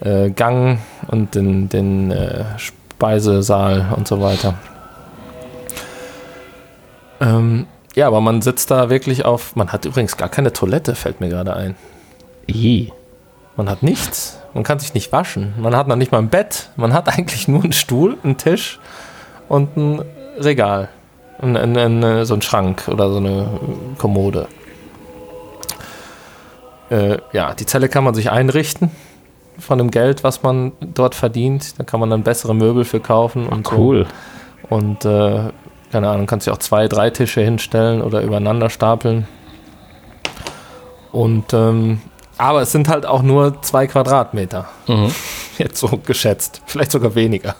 äh, Gang und den, den äh, Speisesaal und so weiter. Ähm, ja, aber man sitzt da wirklich auf. Man hat übrigens gar keine Toilette, fällt mir gerade ein. I. Man hat nichts. Man kann sich nicht waschen. Man hat noch nicht mal ein Bett. Man hat [LAUGHS] eigentlich nur einen Stuhl, einen Tisch und ein Regal. Und ein, ein, ein, so ein Schrank oder so eine Kommode. Äh, ja, die Zelle kann man sich einrichten von dem Geld, was man dort verdient. Da kann man dann bessere Möbel für kaufen und so. Cool. Und äh, keine Ahnung, kannst du auch zwei, drei Tische hinstellen oder übereinander stapeln. Und ähm, aber es sind halt auch nur zwei Quadratmeter. Mhm. [LAUGHS] Jetzt so geschätzt. Vielleicht sogar weniger.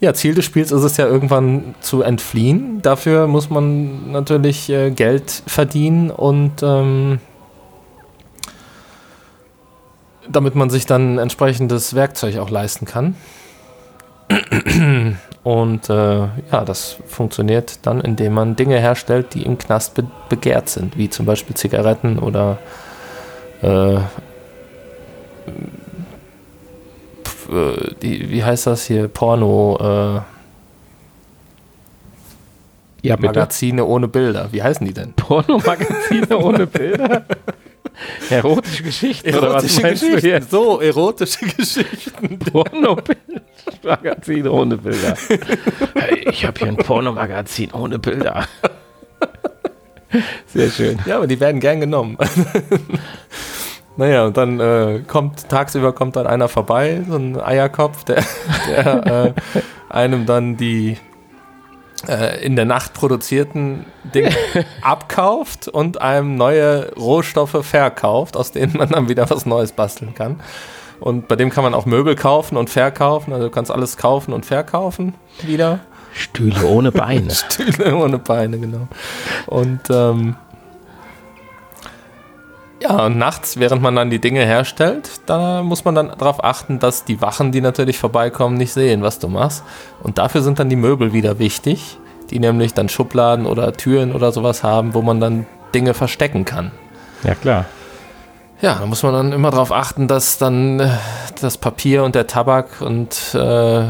Ja, Ziel des Spiels ist es ja irgendwann zu entfliehen. Dafür muss man natürlich äh, Geld verdienen und ähm, damit man sich dann entsprechendes Werkzeug auch leisten kann. Und äh, ja, das funktioniert dann, indem man Dinge herstellt, die im Knast be begehrt sind, wie zum Beispiel Zigaretten oder äh, pf, äh, die, wie heißt das hier? Porno, äh, Ja. Magazine ohne Bilder. Wie heißen die denn? Pornomagazine ohne Bilder? [LAUGHS] Erotische Geschichten oder was jetzt? So, erotische [LAUGHS] Geschichten. Pornomagazine ohne Bilder. Ich habe hier ein Pornomagazin ohne Bilder. Sehr schön. Ja, aber die werden gern genommen. [LAUGHS] naja, und dann äh, kommt, tagsüber kommt dann einer vorbei, so ein Eierkopf, der, der äh, einem dann die äh, in der Nacht produzierten Dinge [LAUGHS] abkauft und einem neue Rohstoffe verkauft, aus denen man dann wieder was Neues basteln kann. Und bei dem kann man auch Möbel kaufen und verkaufen, also du kannst alles kaufen und verkaufen wieder. Stühle ohne Beine. [LAUGHS] Stühle ohne Beine, genau. Und ähm, ja, und nachts, während man dann die Dinge herstellt, da muss man dann darauf achten, dass die Wachen, die natürlich vorbeikommen, nicht sehen, was du machst. Und dafür sind dann die Möbel wieder wichtig, die nämlich dann Schubladen oder Türen oder sowas haben, wo man dann Dinge verstecken kann. Ja, klar. Ja, da muss man dann immer darauf achten, dass dann äh, das Papier und der Tabak und äh,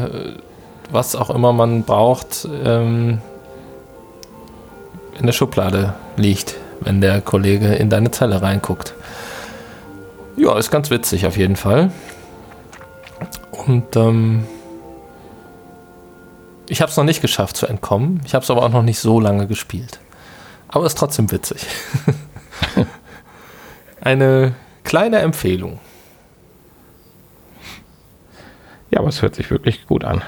was auch immer man braucht, ähm, in der Schublade liegt, wenn der Kollege in deine Zelle reinguckt. Ja, ist ganz witzig auf jeden Fall. Und ähm, ich habe es noch nicht geschafft zu entkommen. Ich habe es aber auch noch nicht so lange gespielt. Aber ist trotzdem witzig. [LAUGHS] Eine kleine Empfehlung. Ja, aber es hört sich wirklich gut an.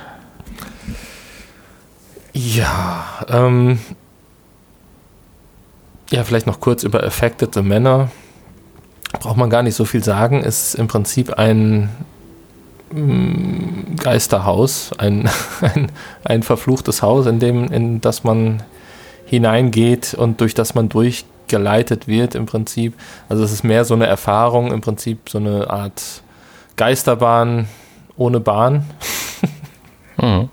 Ja, ähm, ja, vielleicht noch kurz über Affected the Manor. Braucht man gar nicht so viel sagen. Ist im Prinzip ein mm, Geisterhaus, ein, [LAUGHS] ein, ein verfluchtes Haus, in dem, in das man hineingeht und durch das man durchgeleitet wird im Prinzip. Also es ist mehr so eine Erfahrung, im Prinzip so eine Art Geisterbahn ohne Bahn. [LAUGHS] Mhm.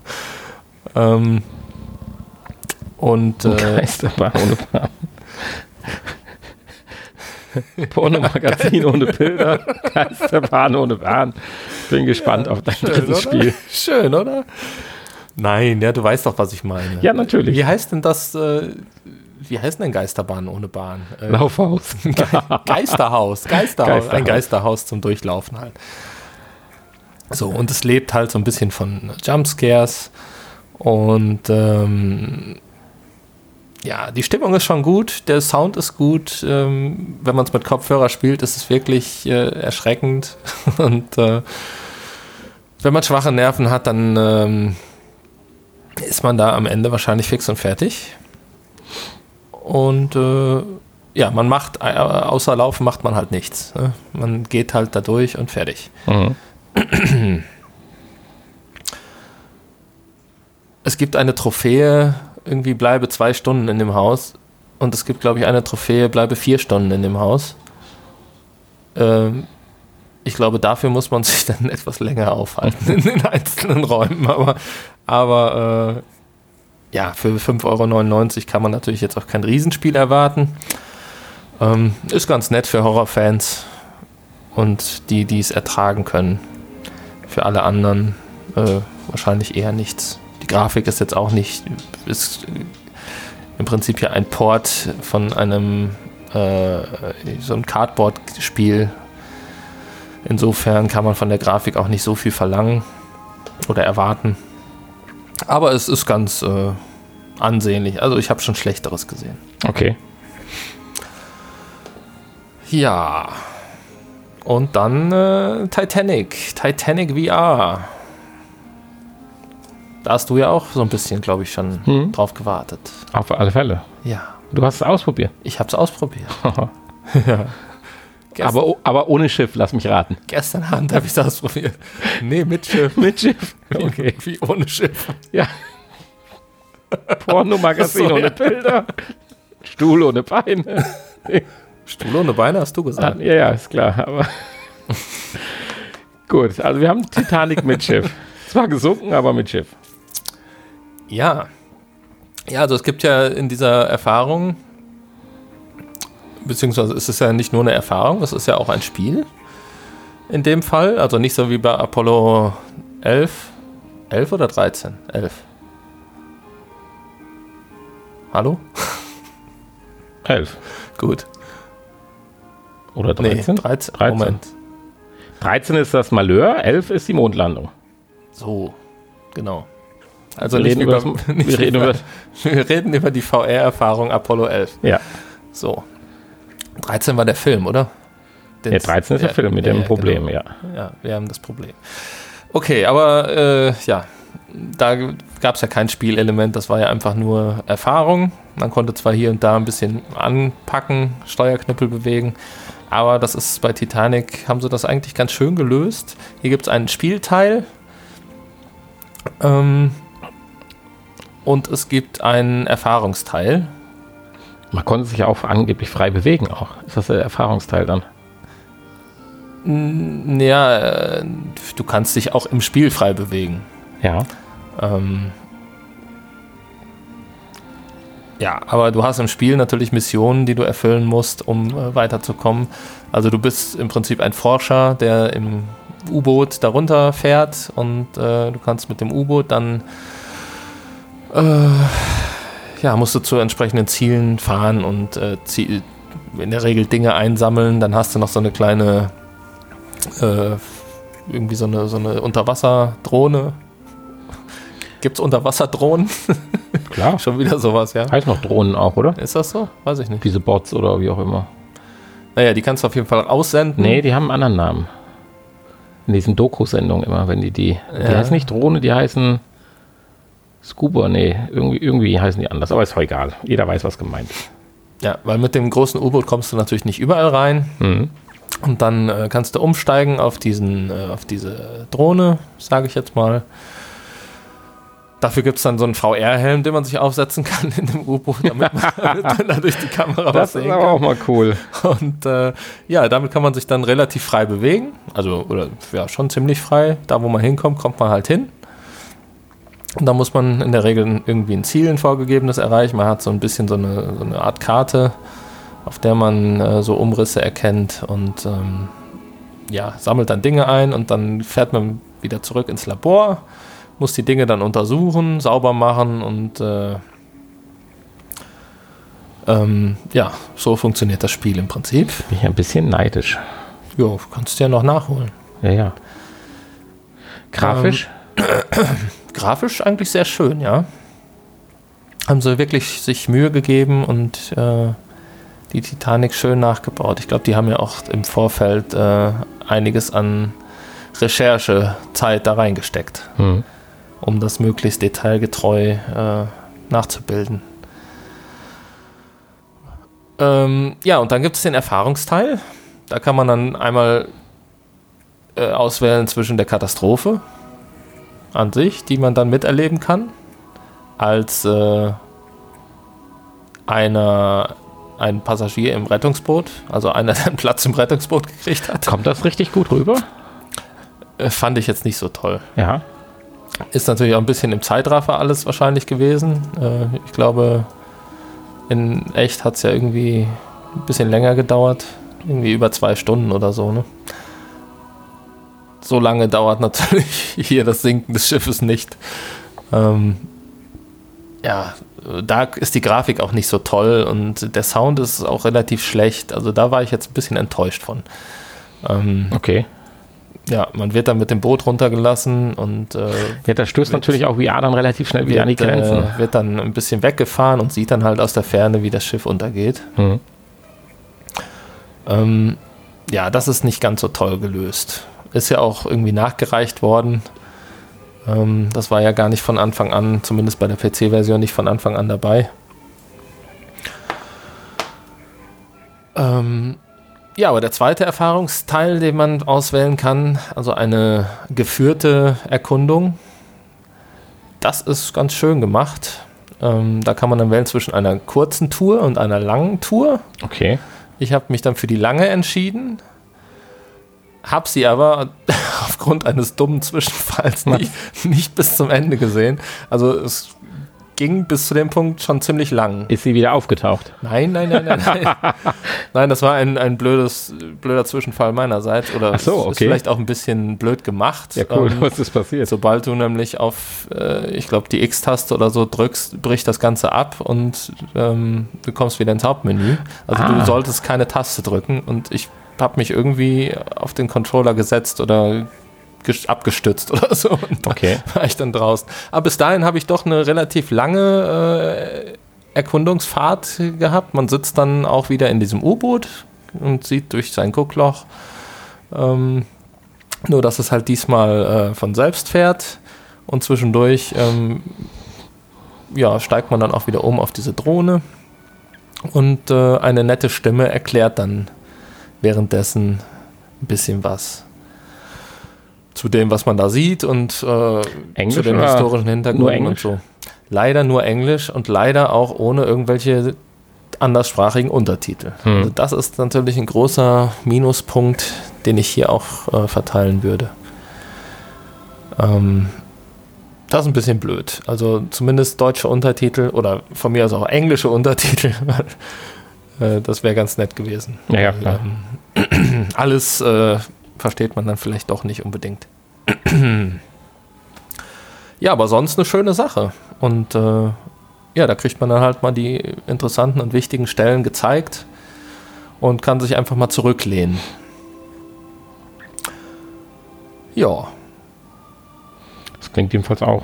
Ähm, und [LAUGHS] äh, Geisterbahn ohne Bahn. [LAUGHS] Pornomagazin ohne Bilder. Geisterbahn ohne Bahn. Bin gespannt auf dein drittes oder? Spiel. Schön, oder? Nein, ja, du weißt doch, was ich meine. Ja, natürlich. Wie heißt denn das, äh, wie heißt denn Geisterbahn ohne Bahn? Äh, Laufhaus. Geisterhaus, [LAUGHS] Geisterhaus, Geisterhaus. ein Geisterhaus zum Durchlaufen halt. So, und es lebt halt so ein bisschen von Jumpscares und ähm, ja, die Stimmung ist schon gut, der Sound ist gut. Ähm, wenn man es mit Kopfhörer spielt, ist es wirklich äh, erschreckend. [LAUGHS] Und äh, wenn man schwache Nerven hat, dann ähm, ist man da am Ende wahrscheinlich fix und fertig. Und äh, ja, man macht, äh, außer Laufen macht man halt nichts. Ne? Man geht halt da durch und fertig. Mhm. [CLEARS THROAT] Es gibt eine Trophäe, irgendwie bleibe zwei Stunden in dem Haus. Und es gibt, glaube ich, eine Trophäe, bleibe vier Stunden in dem Haus. Ähm, ich glaube, dafür muss man [LAUGHS] sich dann etwas länger aufhalten in den einzelnen Räumen. Aber, aber äh, ja, für 5,99 Euro kann man natürlich jetzt auch kein Riesenspiel erwarten. Ähm, ist ganz nett für Horrorfans und die, die es ertragen können. Für alle anderen äh, wahrscheinlich eher nichts. Die Grafik ist jetzt auch nicht, ist im Prinzip ja ein Port von einem äh, so ein Cardboard-Spiel. Insofern kann man von der Grafik auch nicht so viel verlangen oder erwarten. Aber es ist ganz äh, ansehnlich. Also ich habe schon Schlechteres gesehen. Okay. Ja. Und dann äh, Titanic. Titanic VR. Da hast du ja auch so ein bisschen, glaube ich, schon hm. drauf gewartet. Auf alle Fälle. Ja. Du hast es ausprobiert. Ich habe es ausprobiert. [LAUGHS] ja. aber, aber ohne Schiff, lass mich raten. Gestern Abend habe ich es ausprobiert. Nee, mit Schiff. [LAUGHS] mit Schiff. Okay. Wie ohne Schiff. Ja. Pornomagazin so, ohne ja. Bilder. Stuhl ohne Beine. [LAUGHS] Stuhl ohne Beine hast du gesagt. Ah, ja, ja, ist klar. Aber gut, also wir haben Titanic mit Schiff. Zwar gesunken, aber mit Schiff. Ja. Ja, also es gibt ja in dieser Erfahrung, beziehungsweise es ist ja nicht nur eine Erfahrung, es ist ja auch ein Spiel. In dem Fall, also nicht so wie bei Apollo 11. 11 oder 13? 11. Hallo? [LAUGHS] 11. Gut. Oder 13? Nee, 13. 13. Moment. 13 ist das Malheur, 11 ist die Mondlandung. So, genau. Also wir nicht über, [LAUGHS] nicht wir, reden über, wir reden über die VR-Erfahrung Apollo 11. Ja. So. 13 war der Film, oder? Den ja, 13 ist der Film mit ja, dem Problem, genau. ja. Ja, wir haben das Problem. Okay, aber äh, ja, da gab es ja kein Spielelement, das war ja einfach nur Erfahrung. Man konnte zwar hier und da ein bisschen anpacken, Steuerknüppel bewegen, aber das ist bei Titanic, haben sie das eigentlich ganz schön gelöst. Hier gibt es einen Spielteil. Ähm, und es gibt einen Erfahrungsteil. Man konnte sich auch angeblich frei bewegen auch. Ist das der Erfahrungsteil dann? Ja, äh, du kannst dich auch im Spiel frei bewegen. Ja. Ähm, ja, aber du hast im Spiel natürlich Missionen, die du erfüllen musst, um äh, weiterzukommen. Also du bist im Prinzip ein Forscher, der im U-Boot darunter fährt und äh, du kannst mit dem U-Boot dann äh, ja, musst du zu entsprechenden Zielen fahren und äh, in der Regel Dinge einsammeln. Dann hast du noch so eine kleine, äh, irgendwie so eine, so eine Unterwasserdrohne. Gibt es Unterwasserdrohnen? [LAUGHS] Klar. Schon wieder sowas, ja. Heißt noch Drohnen auch, oder? Ist das so? Weiß ich nicht. Diese Bots oder wie auch immer. Naja, die kannst du auf jeden Fall aussenden. Nee, die haben einen anderen Namen. In diesen Doku-Sendungen immer, wenn die die. Ja. Die heißen nicht Drohne, die heißen. Scuba, nee, irgendwie, irgendwie heißen die anders, aber ist auch egal. Jeder weiß, was gemeint ist. Ja, weil mit dem großen U-Boot kommst du natürlich nicht überall rein. Mhm. Und dann äh, kannst du umsteigen auf, diesen, äh, auf diese Drohne, sage ich jetzt mal. Dafür gibt es dann so einen VR-Helm, den man sich aufsetzen kann in dem U-Boot, damit man [LAUGHS] [LAUGHS] dann durch die Kamera das was sehen kann. Das ist aber auch mal cool. Und äh, ja, damit kann man sich dann relativ frei bewegen. Also, oder ja, schon ziemlich frei. Da, wo man hinkommt, kommt man halt hin. Da muss man in der Regel irgendwie ein Ziel, ein vorgegebenes erreichen. Man hat so ein bisschen so eine, so eine Art Karte, auf der man äh, so Umrisse erkennt und ähm, ja, sammelt dann Dinge ein und dann fährt man wieder zurück ins Labor, muss die Dinge dann untersuchen, sauber machen und äh, ähm, ja, so funktioniert das Spiel im Prinzip. Bin ich ein bisschen neidisch. Jo, kannst du ja noch nachholen. Ja, ja. Grafisch? Ähm, grafisch eigentlich sehr schön, ja. haben sie wirklich sich Mühe gegeben und äh, die Titanic schön nachgebaut. Ich glaube, die haben ja auch im Vorfeld äh, einiges an Recherchezeit da reingesteckt, Hm. um das möglichst detailgetreu äh, nachzubilden. Ähm, ja, und dann gibt es den Erfahrungsteil. Da kann man dann einmal äh, auswählen zwischen der Katastrophe an sich, die man dann miterleben kann, als äh, einer, ein Passagier im Rettungsboot, also einer, der einen Platz im Rettungsboot gekriegt hat. Kommt das richtig gut rüber? Äh, fand ich jetzt nicht so toll. Ja. Ist natürlich auch ein bisschen im Zeitraffer alles wahrscheinlich gewesen. Äh, ich glaube, in echt hat es ja irgendwie ein bisschen länger gedauert. Irgendwie über zwei Stunden oder so, ne? So lange dauert natürlich [LAUGHS] hier das Sinken des Schiffes nicht. Ähm, ja, da ist die Grafik auch nicht so toll und der Sound ist auch relativ schlecht. Also da war ich jetzt ein bisschen enttäuscht von. Ähm, Okay. ja, man wird dann mit dem Boot runtergelassen und äh, Ja, das stößt natürlich auch VR dann relativ schnell wieder an die wird, Grenzen. Äh, wird dann ein bisschen weggefahren und sieht dann halt aus der Ferne, wie das Schiff untergeht. Hm. Ähm, ja, das ist nicht ganz so toll gelöst. Ist ja auch irgendwie nachgereicht worden. Ähm, das war ja gar nicht von Anfang an, zumindest bei der PC-Version, nicht von Anfang an dabei. Ähm, ja, aber der zweite Erfahrungsteil, den man auswählen kann, also eine geführte Erkundung, das ist ganz schön gemacht. Ähm, da kann man dann wählen zwischen einer kurzen Tour und einer langen Tour. Okay. Ich habe mich dann für die lange entschieden, habe sie aber [LAUGHS] aufgrund eines dummen Zwischenfalls nicht, nicht bis zum Ende gesehen. Also es ging bis zu dem Punkt schon ziemlich lang. Ist sie wieder aufgetaucht? Nein, nein, nein, nein, nein. [LAUGHS] nein, das war ein, ein blödes, blöder Zwischenfall meinerseits. Oder Ach so, es ist okay. vielleicht auch ein bisschen blöd gemacht. Ja, cool. Ähm, Was ist passiert? Sobald du nämlich auf, äh, ich glaube, die X-Taste oder so drückst, bricht das Ganze ab und ähm, du kommst wieder ins Hauptmenü. Also Ah. du solltest keine Taste drücken und ich habe mich irgendwie auf den Controller gesetzt oder ges- abgestützt [LAUGHS] oder so. Und Okay. war ich dann draußen. Aber bis dahin habe ich doch eine relativ lange äh, Erkundungsfahrt gehabt. Man sitzt dann auch wieder in diesem U-Boot und sieht durch sein Guckloch. Ähm, nur, dass es halt diesmal äh, von selbst fährt und zwischendurch ähm, ja, steigt man dann auch wieder um auf diese Drohne und äh, eine nette Stimme erklärt dann währenddessen ein bisschen was zu dem, was man da sieht und äh, Englisch zu den oder historischen Hintergründen nur und so. Leider nur Englisch und leider auch ohne irgendwelche anderssprachigen Untertitel. Hm. Also das ist natürlich ein großer Minuspunkt, den ich hier auch äh, verteilen würde. Ähm, das ist ein bisschen blöd. Also zumindest deutsche Untertitel oder von mir aus auch englische [LAUGHS] Untertitel. äh, das wäre ganz nett gewesen. Ja, ja, klar. Ähm, [CLEARS THROAT] alles äh, versteht man dann vielleicht doch nicht unbedingt. [CLEARS THROAT] ja, aber sonst eine schöne Sache. Und äh, ja, da kriegt man dann halt mal die interessanten und wichtigen Stellen gezeigt und kann sich einfach mal zurücklehnen. Ja, Das klingt jedenfalls auch,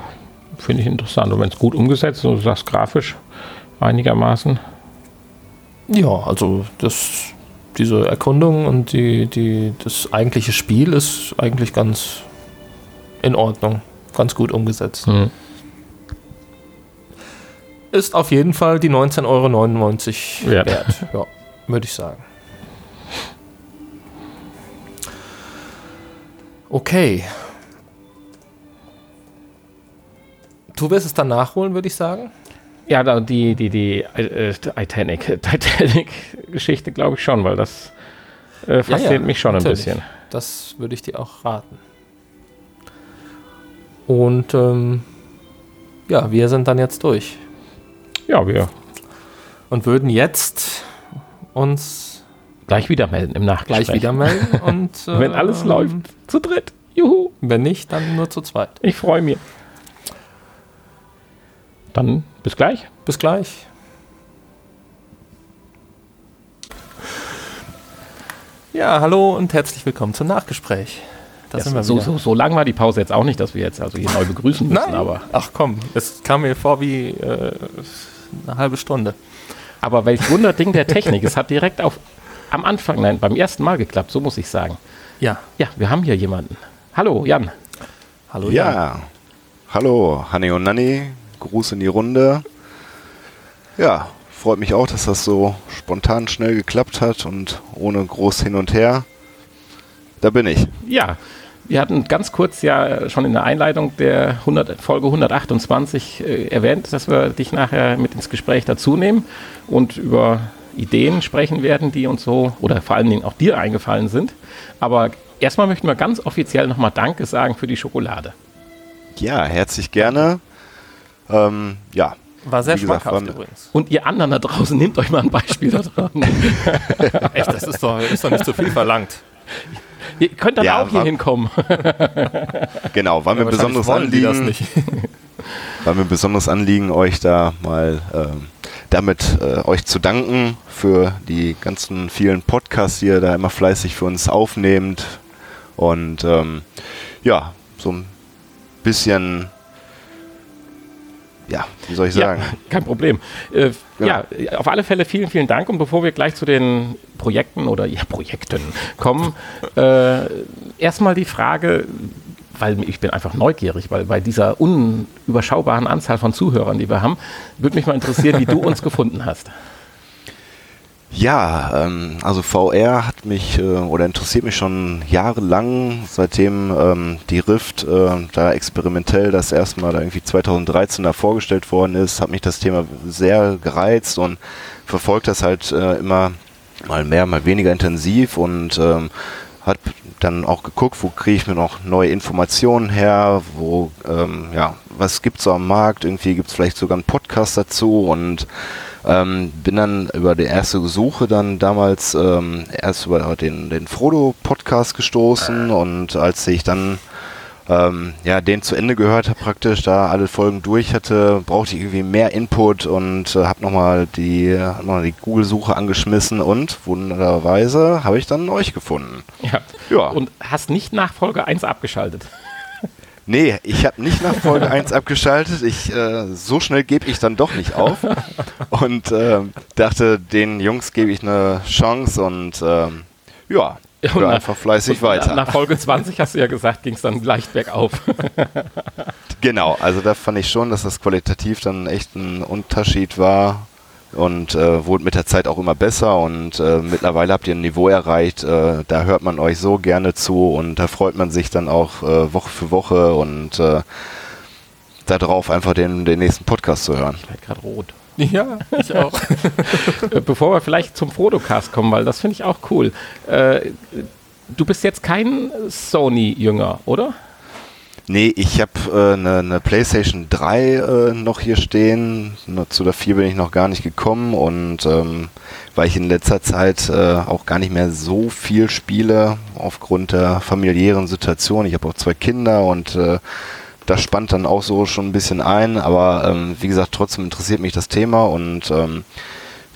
finde ich interessant. Und wenn es gut umgesetzt ist, du sagst grafisch einigermaßen. ja, also das, diese Erkundung und die, die, das eigentliche Spiel ist eigentlich ganz in Ordnung, ganz gut umgesetzt. Hm. Ist auf jeden Fall die 19,99 Euro Wert. wert. Ja, würde ich sagen. Okay. Du wirst es dann nachholen, würde ich sagen. Ja, die, die, die äh, Titanic, [LAUGHS] Titanic-Geschichte glaube ich schon, weil das äh, fasziniert ja, mich schon ein natürlich. bisschen. Das würde ich dir auch raten. Und ähm, ja, wir sind dann jetzt durch Ja, wir und würden jetzt uns gleich wieder melden im Nachgespräch. gleich wieder melden [LAUGHS] und Wenn alles ähm, läuft, zu dritt. Juhu, Wenn nicht, dann nur zu zweit. ich freue mich. Dann bis gleich. Bis gleich. Ja, hallo und herzlich willkommen zum Nachgespräch. Da ja, sind wir so, so, so lang war die Pause jetzt auch nicht, dass wir jetzt also hier neu begrüßen müssen. Nein. Aber Ach komm, es kam mir vor wie äh, eine halbe Stunde. Aber welch Wunderding der Technik. es hat direkt auf, am Anfang, nein, beim ersten Mal geklappt, so muss ich sagen. Ja. Ja, wir haben hier jemanden. Hallo, Jan. Hallo, Jan. Ja. Hallo, Hanni und Nanni. Gruß in die Runde. Ja, freut mich auch, dass das so spontan schnell geklappt hat und ohne groß hin und her. Da bin ich. Ja, wir hatten ganz kurz ja schon in der Einleitung der 100, Folge 128 äh, erwähnt, dass wir dich nachher mit ins Gespräch dazu nehmen und über Ideen sprechen werden, die uns so oder vor allen Dingen auch dir eingefallen sind. Aber erstmal möchten wir ganz offiziell nochmal Danke sagen für die Schokolade. Ja, herzlich gerne. Ähm, ja. War sehr schmackhaft übrigens. Und ihr anderen da draußen, nehmt euch mal ein Beispiel da dran. [LAUGHS] Echt, das ist doch, ist doch nicht zu viel verlangt. Ihr könnt dann ja, auch hier hinkommen. [LAUGHS] genau, war mir ja, besonderes Anliegen. [LAUGHS] war mir besonderes Anliegen, euch da mal ähm, damit äh, euch zu danken für die ganzen vielen Podcasts, die ihr da immer fleißig für uns aufnehmt. Und ähm, ja, so ein bisschen ja, wie soll ich sagen? Ja, [LAUGHS] kein Problem. Äh, ja. ja. auf alle Fälle vielen, vielen Dank. Und bevor wir gleich zu den Projekten oder ja, Projekten kommen, [LAUGHS] äh, erstmal die Frage, weil ich bin einfach neugierig, weil bei dieser unüberschaubaren Anzahl von Zuhörern, die wir haben, würde mich mal interessieren, wie du uns [LAUGHS] gefunden hast. Ja, ähm, also VR hat mich äh, oder interessiert mich schon jahrelang, seitdem ähm, die Rift äh, da experimentell das erste Mal da irgendwie 2013 da vorgestellt worden ist, hat mich das Thema sehr gereizt und verfolgt das halt äh, immer mal mehr, mal weniger intensiv und ähm, hat dann auch geguckt, wo kriege ich mir noch neue Informationen her, wo, ähm, ja, was gibt's so am Markt, irgendwie gibt's vielleicht sogar einen Podcast dazu und ähm, bin dann über die erste Suche dann damals ähm, erst über den, den Frodo-Podcast gestoßen und als ich dann ähm, ja, den zu Ende gehört habe, praktisch da alle Folgen durch hatte, brauchte ich irgendwie mehr Input und äh, habe nochmal die, noch die Google-Suche angeschmissen und wunderbarerweise habe ich dann euch gefunden. Ja. ja. Und hast nicht nach Folge 1 abgeschaltet. Nee, ich habe nicht nach Folge 1 abgeschaltet. Ich, äh, so schnell gebe ich dann doch nicht auf. Und äh, dachte, den Jungs gebe ich eine Chance und äh, ja, hör einfach fleißig weiter. Nach Folge 20 hast du ja gesagt, ging es dann leicht bergauf. genau, also da fand ich schon, dass das qualitativ dann echt ein Unterschied war und äh, wurde mit der Zeit auch immer besser und äh, mittlerweile habt ihr ein Niveau erreicht, äh, da hört man euch so gerne zu und da freut man sich dann auch äh, Woche für Woche und äh, darauf einfach den, den nächsten Podcast zu hören. Ich werde gerade rot. [LAUGHS] Ja, ich auch. [LAUGHS] Äh, bevor wir vielleicht zum Frodocast kommen, weil das finde ich auch cool. Äh, du bist jetzt kein Sony-Jünger, oder? Nee, ich habe eine äh, ne, ne PlayStation 3 äh, noch hier stehen. Zu der 4 bin ich noch gar nicht gekommen und ähm, weil ich in letzter Zeit äh, auch gar nicht mehr so viel spiele aufgrund der familiären Situation. Ich habe auch zwei Kinder und äh, das spannt dann auch so schon ein bisschen ein. Aber ähm, wie gesagt, trotzdem interessiert mich das Thema und ähm,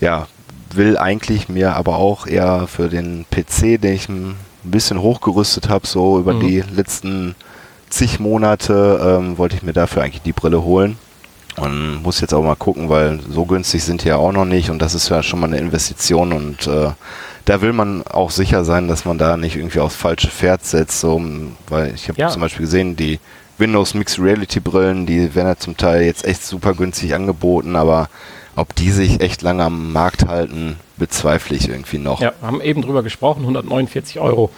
ja, will eigentlich mir aber auch eher für den PC, den ich ein bisschen hochgerüstet habe, so über mhm. die letzten zig Monate ähm, wollte ich mir dafür eigentlich die Brille holen. Und muss jetzt auch mal gucken, weil so günstig sind die ja auch noch nicht und das ist ja schon mal eine Investition und äh, da will man auch sicher sein, dass man da nicht irgendwie aufs falsche Pferd setzt, so, weil ich habe ja. zum Beispiel gesehen, die Windows Mixed Reality Brillen, die werden ja zum Teil jetzt echt super günstig angeboten, aber ob die sich echt lange am Markt halten, bezweifle ich irgendwie noch. Ja, wir haben eben drüber gesprochen, 149 Euro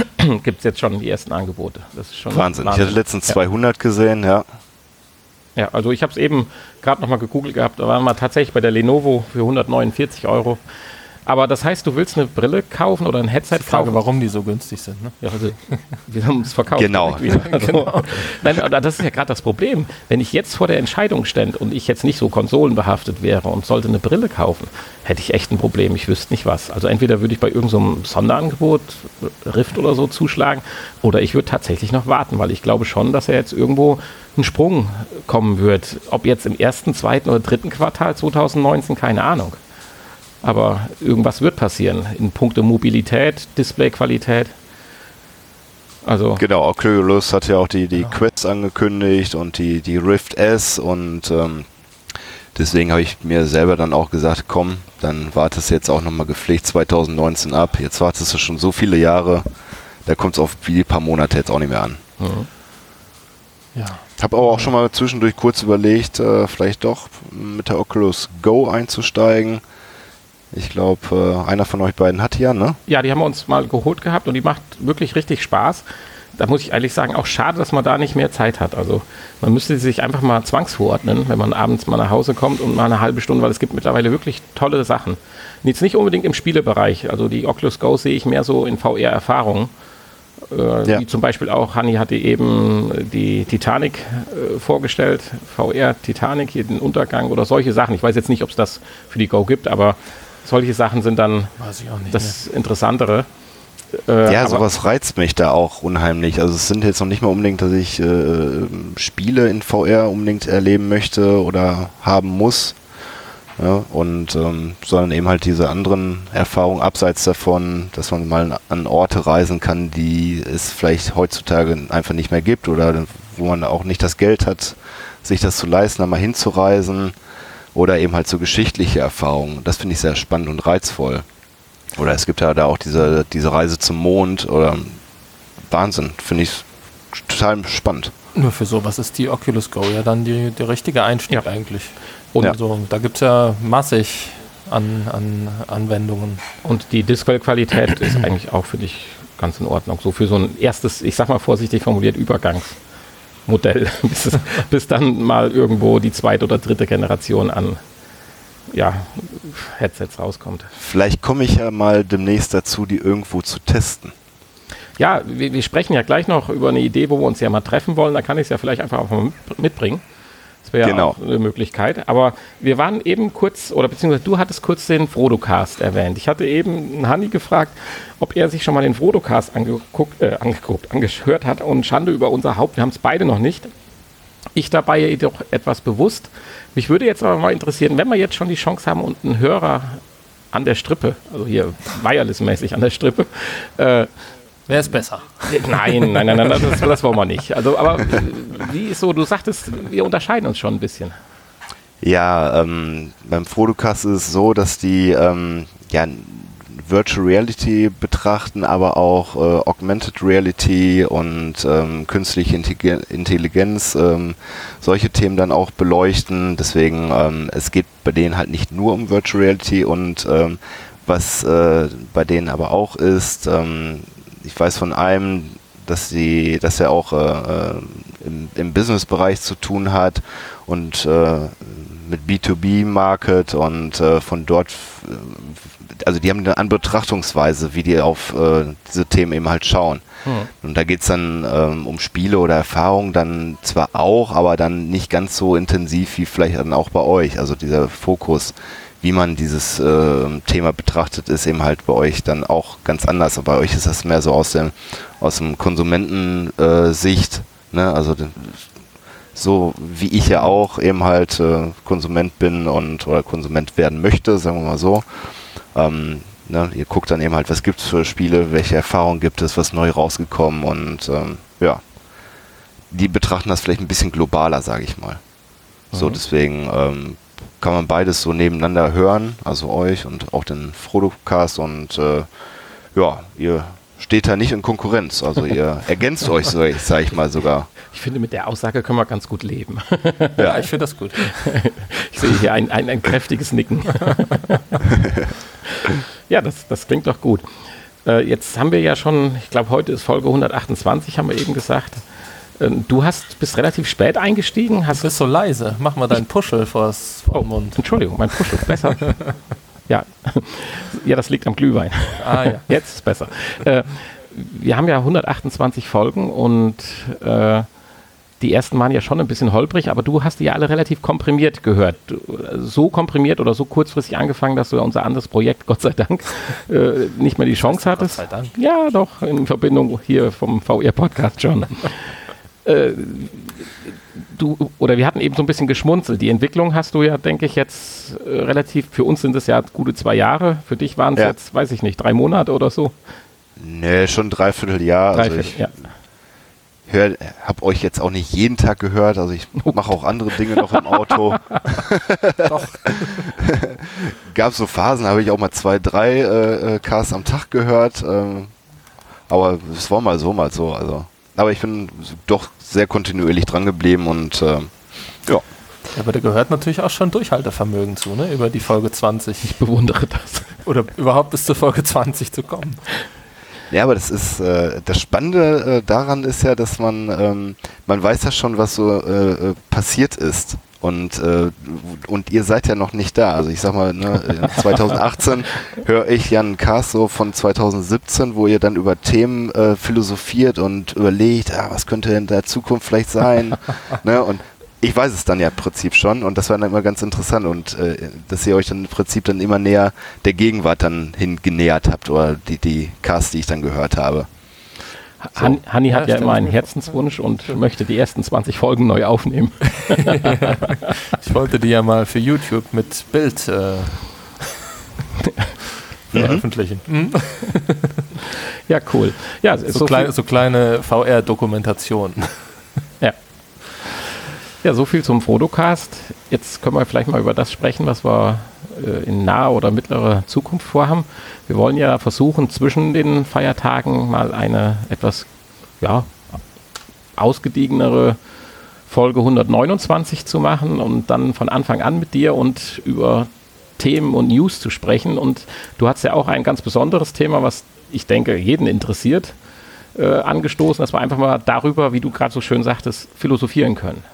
[COUGHS] gibt es jetzt schon die ersten Angebote. Das ist schon Wahnsinn. Wahnsinn. Ich hatte letztens ja. 200 gesehen, ja. Ja, also ich habe es eben gerade nochmal gegoogelt gehabt, da waren wir tatsächlich bei der Lenovo für 149 Euro. Aber das heißt, du willst eine Brille kaufen oder ein Headset die Frage, kaufen? warum die so günstig sind. Ne? Ja, also, [LAUGHS] wir haben es verkauft. Genau. [LAUGHS] Also, [LAUGHS] genau. Nein, das ist ja gerade das Problem. Wenn ich jetzt vor der Entscheidung stände und ich jetzt nicht so konsolenbehaftet wäre und sollte eine Brille kaufen, hätte ich echt ein Problem. Ich wüsste nicht was. Also entweder würde ich bei irgendeinem so Sonderangebot, Rift oder so, zuschlagen oder ich würde tatsächlich noch warten, weil ich glaube schon, dass er jetzt irgendwo ein Sprung kommen wird. Ob jetzt im ersten, zweiten oder dritten Quartal 2019, keine Ahnung. Aber irgendwas wird passieren in puncto Mobilität, Displayqualität. Also genau, Oculus hat ja auch die, die ja. Quests angekündigt und die, die Rift S und ähm, deswegen habe ich mir selber dann auch gesagt, komm, dann wartest du jetzt auch nochmal gepflegt 2019 ab. Jetzt wartest du schon so viele Jahre, da kommt es auf die paar Monate jetzt auch nicht mehr an. Mhm. Ja. Habe aber auch schon mal zwischendurch kurz überlegt, äh, vielleicht doch mit der Oculus Go einzusteigen. Ich glaube, äh, einer von euch beiden hat ja, ne? Ja, die haben wir uns mal geholt gehabt und die macht wirklich richtig Spaß. Da muss ich ehrlich sagen, auch schade, dass man da nicht mehr Zeit hat. Also man müsste sich einfach mal zwangsverordnen, wenn man abends mal nach Hause kommt und mal eine halbe Stunde, weil es gibt mittlerweile wirklich tolle Sachen. Jetzt nicht unbedingt im Spielebereich. Also die Oculus Go sehe ich mehr so in VR-Erfahrungen. Äh, ja. Wie zum Beispiel auch, Hanni hatte eben die Titanic äh, vorgestellt, VR Titanic, hier den Untergang oder solche Sachen. Ich weiß jetzt nicht, ob es das für die Go gibt, aber solche Sachen sind dann das mehr. Interessantere. Äh, ja, sowas reizt mich da auch unheimlich. Also es sind jetzt noch nicht mal unbedingt, dass ich äh, Spiele in VR unbedingt erleben möchte oder haben muss. Ja, und ähm, sondern eben halt diese anderen Erfahrungen abseits davon, dass man mal an Orte reisen kann, die es vielleicht heutzutage einfach nicht mehr gibt oder wo man auch nicht das Geld hat, sich das zu leisten, einmal hinzureisen oder eben halt so geschichtliche Erfahrungen. Das finde ich sehr spannend und reizvoll. Oder es gibt ja da auch diese, diese Reise zum Mond oder Wahnsinn, finde ich total spannend. Nur für sowas ist die Oculus Go ja dann die, der richtige Einstieg ja. eigentlich. Und ja. so, da gibt es ja massig an, an Anwendungen. Und die Display-Qualität ist [CLEARS THROAT] eigentlich auch für dich ganz in Ordnung. So für so ein erstes, ich sag mal vorsichtig formuliert, Übergangsmodell, [LAUGHS] bis, bis dann mal irgendwo die zweite oder dritte Generation an ja, Headsets rauskommt. Vielleicht komme ich ja mal demnächst dazu, die irgendwo zu testen. Ja, wir, wir, sprechen ja gleich noch über eine Idee, wo wir uns ja mal treffen wollen. Da kann ich es ja vielleicht einfach auch mal mitbringen. Das wäre genau. auch eine Möglichkeit. Aber wir waren eben kurz, oder beziehungsweise du hattest kurz den Frodocast erwähnt. Ich hatte eben Hanni gefragt, ob er sich schon mal den Frodocast angeguckt, äh, angeguckt, angehört hat. Und Schande über unser Haupt, wir haben es beide noch nicht. Ich dabei jedoch etwas bewusst. Mich würde jetzt aber mal interessieren, wenn wir jetzt schon die Chance haben und einen Hörer an der Strippe, also hier wireless-mäßig an der Strippe, äh, Wer ist besser? Nein, nein, nein, nein das, [LAUGHS] das wollen wir nicht. Also, aber wie ist so, du sagtest, wir unterscheiden uns schon ein bisschen. Ja, ähm, beim Fotocast ist es so, dass die ähm, ja, Virtual Reality betrachten, aber auch äh, Augmented Reality und ähm, künstliche Intelligenz, ähm, solche Themen dann auch beleuchten. Deswegen, ähm, es geht bei denen halt nicht nur um Virtual Reality und ähm, was äh, bei denen aber auch ist, ähm, ich weiß von einem, dass sie, dass er auch äh, äh im, im Business-Bereich zu tun hat und äh, mit B2B-Market und äh, von dort, äh, also die haben eine andere Betrachtungsweise, wie die auf äh, diese Themen eben halt schauen. Hm. Und da geht es dann ähm, um Spiele oder Erfahrungen dann zwar auch, aber dann nicht ganz so intensiv wie vielleicht dann auch bei euch. Also dieser Fokus wie man dieses äh, Thema betrachtet, ist eben halt bei euch dann auch ganz anders. Bei euch ist das mehr so aus dem, aus dem Konsumentensicht. Äh, ne? Also so wie ich ja auch eben halt äh, Konsument bin und oder Konsument werden möchte, sagen wir mal so. Ähm, ne? Ihr guckt dann eben halt, was gibt es für Spiele, welche Erfahrungen gibt es, was neu rausgekommen und ähm, ja, die betrachten das vielleicht ein bisschen globaler, sage ich mal. Mhm. So, deswegen ähm, kann man beides so nebeneinander hören, also euch und auch den Frodo-Cast und äh, ja, ihr steht da nicht in Konkurrenz, also ihr [LAUGHS] ergänzt euch, sag ich mal sogar. Ich finde, mit der Aussage können wir ganz gut leben. [LAUGHS] Ja, ich finde das gut. [LAUGHS] Ich sehe hier ein, ein, ein kräftiges Nicken. Ja, das, das klingt doch gut. Äh, jetzt haben wir ja schon, ich glaube, heute ist Folge 128, haben wir eben gesagt. Ähm, du hast, bist relativ spät eingestiegen. Hast du bist so leise. Mach mal deinen Puschel vors oh, Mund. Entschuldigung, mein Puschel. Besser. [LAUGHS] ja. [LAUGHS] ja, das liegt am Glühwein. Ah, ja. [LAUGHS] Jetzt ist es besser. Äh, wir haben ja 128 Folgen und äh, die ersten waren ja schon ein bisschen holprig, aber du hast die ja alle relativ komprimiert gehört. So komprimiert oder so kurzfristig angefangen, dass du ja unser anderes Projekt, Gott sei Dank, äh, nicht mehr die Chance hattest. Gott sei Dank. Ja, doch, in Verbindung hier vom VR-Podcast schon äh, du, oder wir hatten eben so ein bisschen geschmunzelt. Die Entwicklung hast du ja, denke ich, jetzt äh, relativ, für uns sind es ja gute zwei Jahre, für dich waren es ja. jetzt, weiß ich nicht, drei Monate oder so. Nee, schon dreiviertel Jahr. Dreiviertel, also ich, ja. hör, hab euch jetzt auch nicht jeden Tag gehört, also ich [LAUGHS] mache auch andere Dinge noch im Auto. [LAUGHS] Doch. [LAUGHS] Gab so Phasen, habe ich auch mal zwei, drei äh, äh, Casts am Tag gehört. Ähm, aber es war mal so, mal so. Also. Aber ich bin doch sehr kontinuierlich dran geblieben und äh, ja. Aber da gehört natürlich auch schon Durchhaltevermögen zu, ne? Über die Folge 20. Ich bewundere das. Oder überhaupt bis zur Folge 20 zu kommen. Ja, aber das ist äh, das Spannende äh, daran ist ja, dass man ähm, man weiß ja schon, was so äh, äh passiert ist. Und, äh, und ihr seid ja noch nicht da. Also ich sag mal, ne, 2018 [LAUGHS] höre ich ja einen Cast so von 2017, wo ihr dann über Themen äh, philosophiert und überlegt, ah, was könnte in der Zukunft vielleicht sein. [LAUGHS] ne? Und ich weiß es dann ja im Prinzip schon und das war dann immer ganz interessant und äh, dass ihr euch dann im Prinzip dann immer näher der Gegenwart dann hingenähert habt oder die, die Casts, die ich dann gehört habe. So. Han Hanni hat ja, ja immer einen Herzenswunsch und möchte die ersten 20 Folgen neu aufnehmen. [LAUGHS] ich wollte die ja mal für YouTube mit Bild äh, [LAUGHS] veröffentlichen. Mhm. ja, cool. Ja, so, so, klein, so kleine VR-Dokumentationen. Ja. Ja, so viel zum Fotocast. Jetzt können wir vielleicht mal über das sprechen, was wir äh, in naher oder mittlerer Zukunft vorhaben. Wir wollen ja versuchen, zwischen den Feiertagen mal eine etwas ja, ausgediegenere Folge 129 zu machen und dann von Anfang an mit dir und über Themen und News zu sprechen. Und du hast ja auch ein ganz besonderes Thema, was ich denke, jeden interessiert, äh, angestoßen, dass wir einfach mal darüber, wie du gerade so schön sagtest, philosophieren können.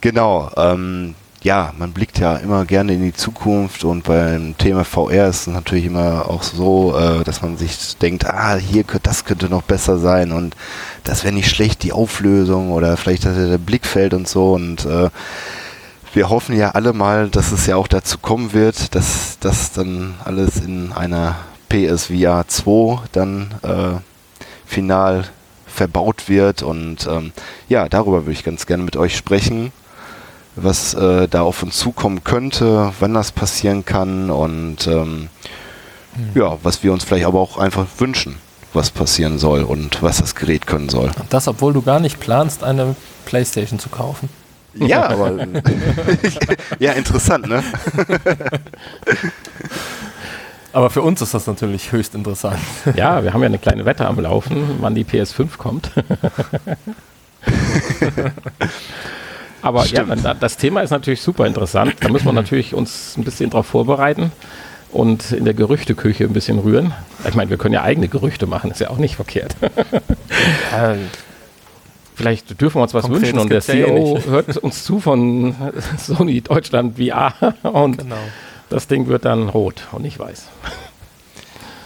Genau. Ähm, ja, man blickt ja immer gerne in die Zukunft und beim Thema VR ist es natürlich immer auch so, äh, dass man sich denkt, ah, hier das könnte noch besser sein und das wäre nicht schlecht, die Auflösung oder vielleicht der Blickfeld und so und äh, wir hoffen ja alle mal, dass es ja auch dazu kommen wird, dass das dann alles in einer PSVR 2 dann äh, final verbaut wird und ähm, ja, darüber würde ich ganz gerne mit euch sprechen was äh, da auf uns zukommen könnte, wann das passieren kann und ähm, hm. ja, was wir uns vielleicht aber auch einfach wünschen, was passieren soll und was das Gerät können soll. Und das, obwohl du gar nicht planst, eine Playstation zu kaufen. Ja, [LAUGHS] aber [LAUGHS] ja, interessant, ne? [LAUGHS] Aber für uns ist das natürlich höchst interessant. Ja, wir haben ja eine kleine Wette am Laufen, wann die PS5 kommt. Aber Stimmt. ja, das Thema ist natürlich super interessant. Da müssen wir natürlich uns ein bisschen darauf vorbereiten und in der Gerüchteküche ein bisschen rühren. Ich meine, wir können ja eigene Gerüchte machen, ist ja auch nicht verkehrt. Ja, [LAUGHS] vielleicht dürfen wir uns was Konkret, wünschen und der CEO ja hört uns zu von [LAUGHS] Sony Deutschland VR [LAUGHS] und genau. das Ding wird dann rot und nicht weiß.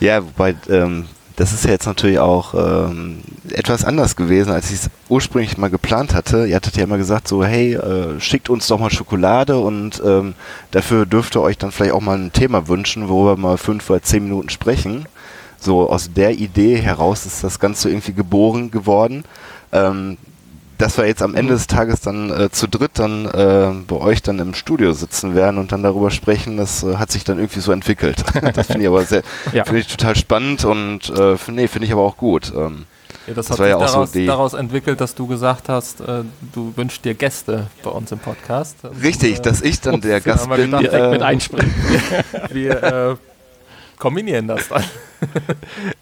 Ja, wobei ähm, das ist ja jetzt natürlich auch ähm, etwas anders gewesen, als ich es ursprünglich mal geplant hatte. Ihr hattet ja immer gesagt, so, hey, äh, schickt uns doch mal Schokolade und ähm, dafür dürft ihr euch dann vielleicht auch mal ein Thema wünschen, worüber wir mal fünf oder zehn Minuten sprechen. So aus der Idee heraus ist das Ganze irgendwie geboren geworden. Ähm, dass wir jetzt am Ende des Tages dann äh, zu dritt dann äh, bei euch dann im Studio sitzen werden und dann darüber sprechen, das äh, hat sich dann irgendwie so entwickelt. [LAUGHS] das finde ich aber sehr, ja. finde ich total spannend und äh, nee, finde ich aber auch gut. Ähm, ja, das, das hat sich ja daraus, so daraus, entwickelt, dass du gesagt hast, äh, du wünschst dir Gäste bei uns im Podcast. Richtig, und, dass ich dann der Gast bin. Gedacht, direkt mit einspringen. [LAUGHS] wir äh, kombinieren das dann.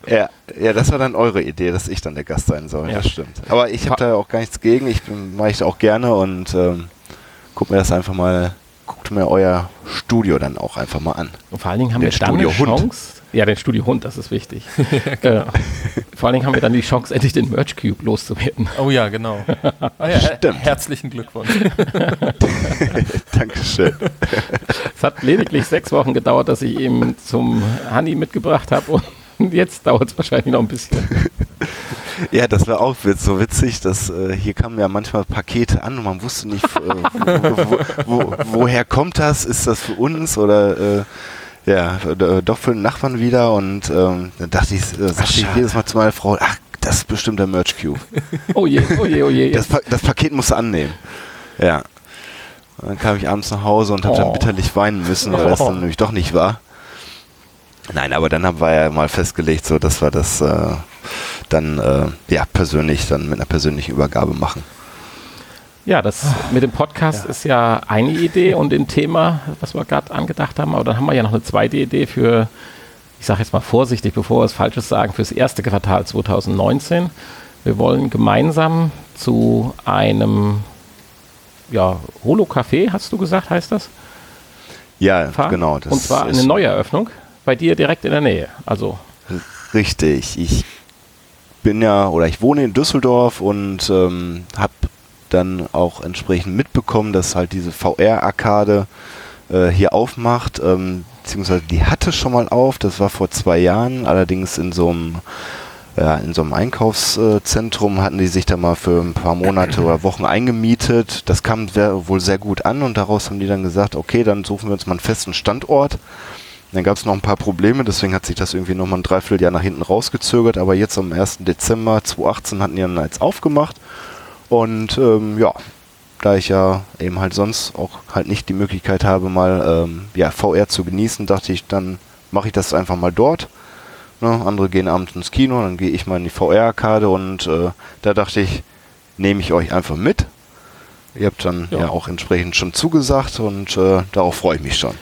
Ja, ja, das war dann eure Idee, dass ich dann der Gast sein soll. Ja. Das stimmt. Aber ich habe da auch gar nichts gegen. Ich mache ich auch gerne und ähm, guck mir das einfach mal, guckt mir euer Studio dann auch einfach mal an. Und vor allen Dingen haben Der wir dann Studio eine Chance, ja, den Studio Hund, das ist wichtig. äh, [LAUGHS] vor allen Dingen haben wir dann die Chance, endlich den Merch Cube loszuwerden. Oh ja, genau. Ah, ja, Stimmt. Herzlichen Glückwunsch. [LAUGHS] Dankeschön. Es hat lediglich sechs Wochen gedauert, dass ich ihn zum Honey mitgebracht habe und jetzt dauert es wahrscheinlich noch ein bisschen. Ja, das war auch so witzig, dass äh, hier kamen ja manchmal Pakete an und man wusste nicht, äh, wo, wo, wo, woher kommt das? Ist das für uns oder äh, ja, doch für den Nachbarn wieder und ähm, dann dachte ich, äh, sagte ich jedes Mal zu meiner Frau, ach, das ist bestimmt der Merch Cube. [LAUGHS] oh je, oh je, oh je. Das, pa das Paket musst du annehmen. Ja. Und dann kam ich abends nach Hause und habe oh. dann bitterlich weinen müssen, weil oh. das dann nämlich doch nicht war. Nein, aber dann haben wir ja mal festgelegt, so, dass wir das äh, dann äh, ja persönlich dann mit einer persönlichen Übergabe machen. Ja, das mit dem Podcast ja. ist ja eine Idee und dem Thema, was wir gerade angedacht haben, aber dann haben wir ja noch eine zweite Idee für, ich sage jetzt mal vorsichtig, bevor wir was Falsches sagen, für das erste Quartal 2019. Wir wollen gemeinsam zu einem ja, Holo-Café, hast du gesagt, heißt das? Ja, fahren. genau. und zwar eine Neueröffnung bei dir direkt in der Nähe. Also richtig. Ich bin ja oder ich wohne in Düsseldorf und ähm, habe dann auch entsprechend mitbekommen, dass halt diese VR-Arkade äh, hier aufmacht. Ähm, beziehungsweise die hatte schon mal auf. Das war vor zwei Jahren, allerdings in so einem ja, in so einem Einkaufszentrum hatten die sich da mal für ein paar Monate oder Wochen eingemietet. Das kam sehr, wohl sehr gut an und daraus haben die dann gesagt, okay, dann suchen wir uns mal einen festen Standort. Dann gab es noch ein paar Probleme, deswegen hat sich das irgendwie nochmal ein Dreivierteljahr nach hinten rausgezögert. Aber jetzt am 1. Dezember 2018 hatten die dann jetzt aufgemacht. Und ähm, ja, da ich ja eben halt sonst auch halt nicht die Möglichkeit habe, mal ähm, ja, VR zu genießen, dachte ich, dann mache ich das einfach mal dort Ne? Andere gehen abends ins Kino, dann gehe ich mal in die VR-Karte und äh, da dachte ich, nehme ich euch einfach mit. Ihr habt dann ja, ja auch entsprechend schon zugesagt und äh, darauf freue ich mich schon.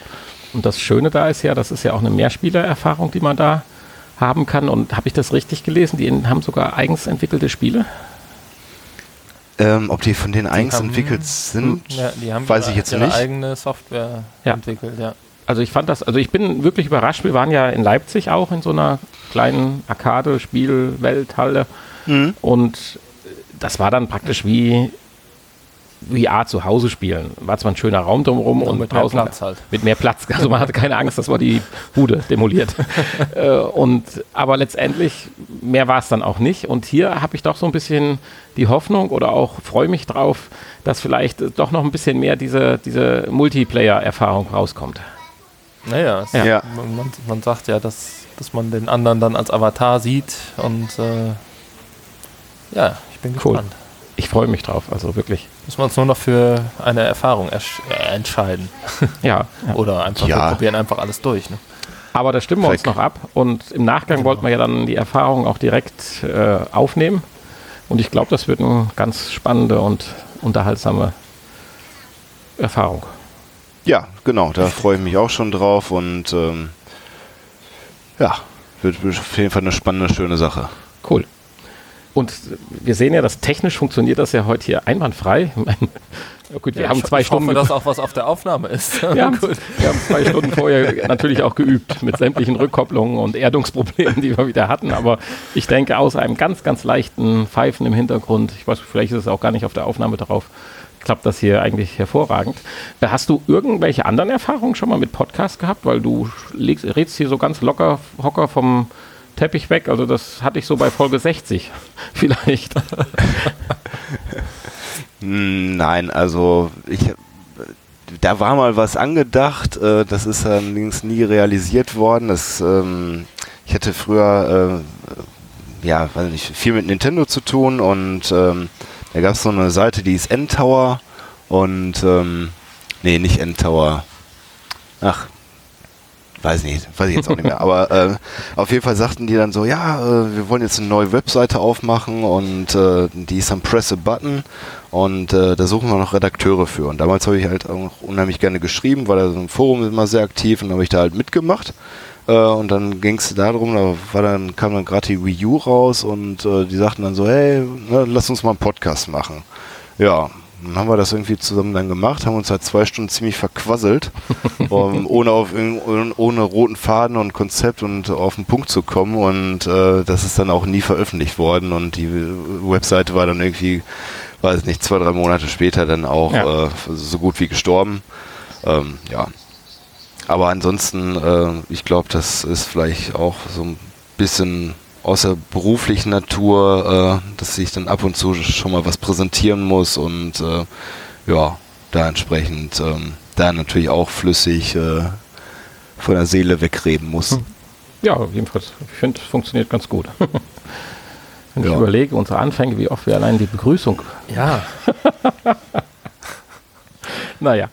Und das Schöne da ist ja, das ist ja auch eine Mehrspielererfahrung, die man da haben kann. Und habe ich das richtig gelesen? Die haben sogar eigens entwickelte Spiele? Ähm, ob die von denen eigens haben, entwickelt sind, ja, die haben weiß ihre, ich jetzt ihre nicht. eigene Software ja. entwickelt, ja also ich fand das, also ich bin wirklich überrascht. Wir waren ja in Leipzig auch in so einer kleinen Arcade-Spielwelthalle mhm. und das war dann praktisch wie VR zu Hause spielen. War zwar ein schöner Raum drumherum und, und mit draußen mehr Platz halt. mit mehr Platz. Also man hatte keine Angst, dass man die Bude demoliert. [LAUGHS] Äh, und aber letztendlich mehr war es dann auch nicht. Und hier habe ich doch so ein bisschen die Hoffnung oder auch freue mich drauf, dass vielleicht doch noch ein bisschen mehr diese, diese Multiplayer-Erfahrung rauskommt. Naja, ja. ja. Man, man, sagt ja, dass, dass man den anderen dann als Avatar sieht und äh, ja, ich bin cool. gespannt. Ich freue mich drauf, also wirklich. Müssen wir uns nur noch für eine Erfahrung äh, entscheiden. ja, [LAUGHS] ja. Oder einfach, ja. wir probieren einfach alles durch. Ne? Aber da stimmen wir uns noch ab und im Nachgang genau. wollten wir ja dann die Erfahrung auch direkt äh, aufnehmen. Und ich glaube, das wird eine ganz spannende und unterhaltsame Erfahrung. Ja, genau, da freue ich mich auch schon drauf und ähm, ja, wird auf jeden Fall eine spannende, schöne Sache. Cool. Und wir sehen ja, dass technisch funktioniert das ja heute hier einwandfrei. gut, wir ja, haben zwei ich Stunden. Ich hoffe, dass auch was auf der Aufnahme ist. [LAUGHS] wir, haben, wir haben zwei Stunden vorher natürlich auch geübt mit sämtlichen Rückkopplungen und Erdungsproblemen, die wir wieder hatten. Aber ich denke, außer einem ganz, ganz leichten Pfeifen im Hintergrund, ich weiß, vielleicht ist es auch gar nicht auf der Aufnahme drauf, klappt das hier eigentlich hervorragend. Hast du irgendwelche anderen Erfahrungen schon mal mit Podcast gehabt? Weil du legst, redst hier so ganz locker, hocker vom Teppich weg. Also das hatte ich so bei Folge 60 [LAUGHS] vielleicht. Nein, also ich da war mal was angedacht, äh, das ist allerdings nie realisiert worden. Das, ähm, ich hatte früher äh, ja, weiß nicht, viel mit Nintendo zu tun und ähm, da gab es so eine Seite, die ist N-Tower und ähm, nee, nicht N-Tower. Ach, weiß nicht, weiß ich jetzt auch nicht mehr. Aber äh, auf jeden Fall sagten die dann so, ja, äh, wir wollen jetzt eine neue Webseite aufmachen und äh, die ist dann Press a Button und äh, da suchen wir noch Redakteure für. Und damals habe ich halt auch unheimlich gerne geschrieben, weil da so ein Forum immer sehr aktiv und habe ich da halt mitgemacht. Äh, und dann ging es darum, da war dann, kam dann gerade die Wii U raus und äh, die sagten dann so, hey, ne, lass uns mal einen Podcast machen. Ja, dann haben wir das irgendwie zusammen dann gemacht, haben uns halt zwei Stunden ziemlich verquasselt, [LAUGHS] um, ohne, auf, ohne roten Faden und Konzept und auf den Punkt zu kommen. Und äh, das ist dann auch nie veröffentlicht worden. Und die Webseite war dann irgendwie, weiß nicht, zwei, drei Monate später dann auch ja. äh, so gut wie gestorben. Ähm, ja, aber ansonsten, äh, ich glaube, das ist vielleicht auch so ein bisschen außer beruflichen Natur, äh, dass ich dann ab und zu schon mal was präsentieren muss und äh, ja, da entsprechend ähm, da natürlich auch flüssig äh, von der Seele wegreden muss. Hm. Ja, jedenfalls, ich finde, es funktioniert ganz gut. [LAUGHS] Wenn ja. ich überlege, unsere Anfänge, wie oft wir allein die Begrüßung. Ja. [LAUGHS] naja.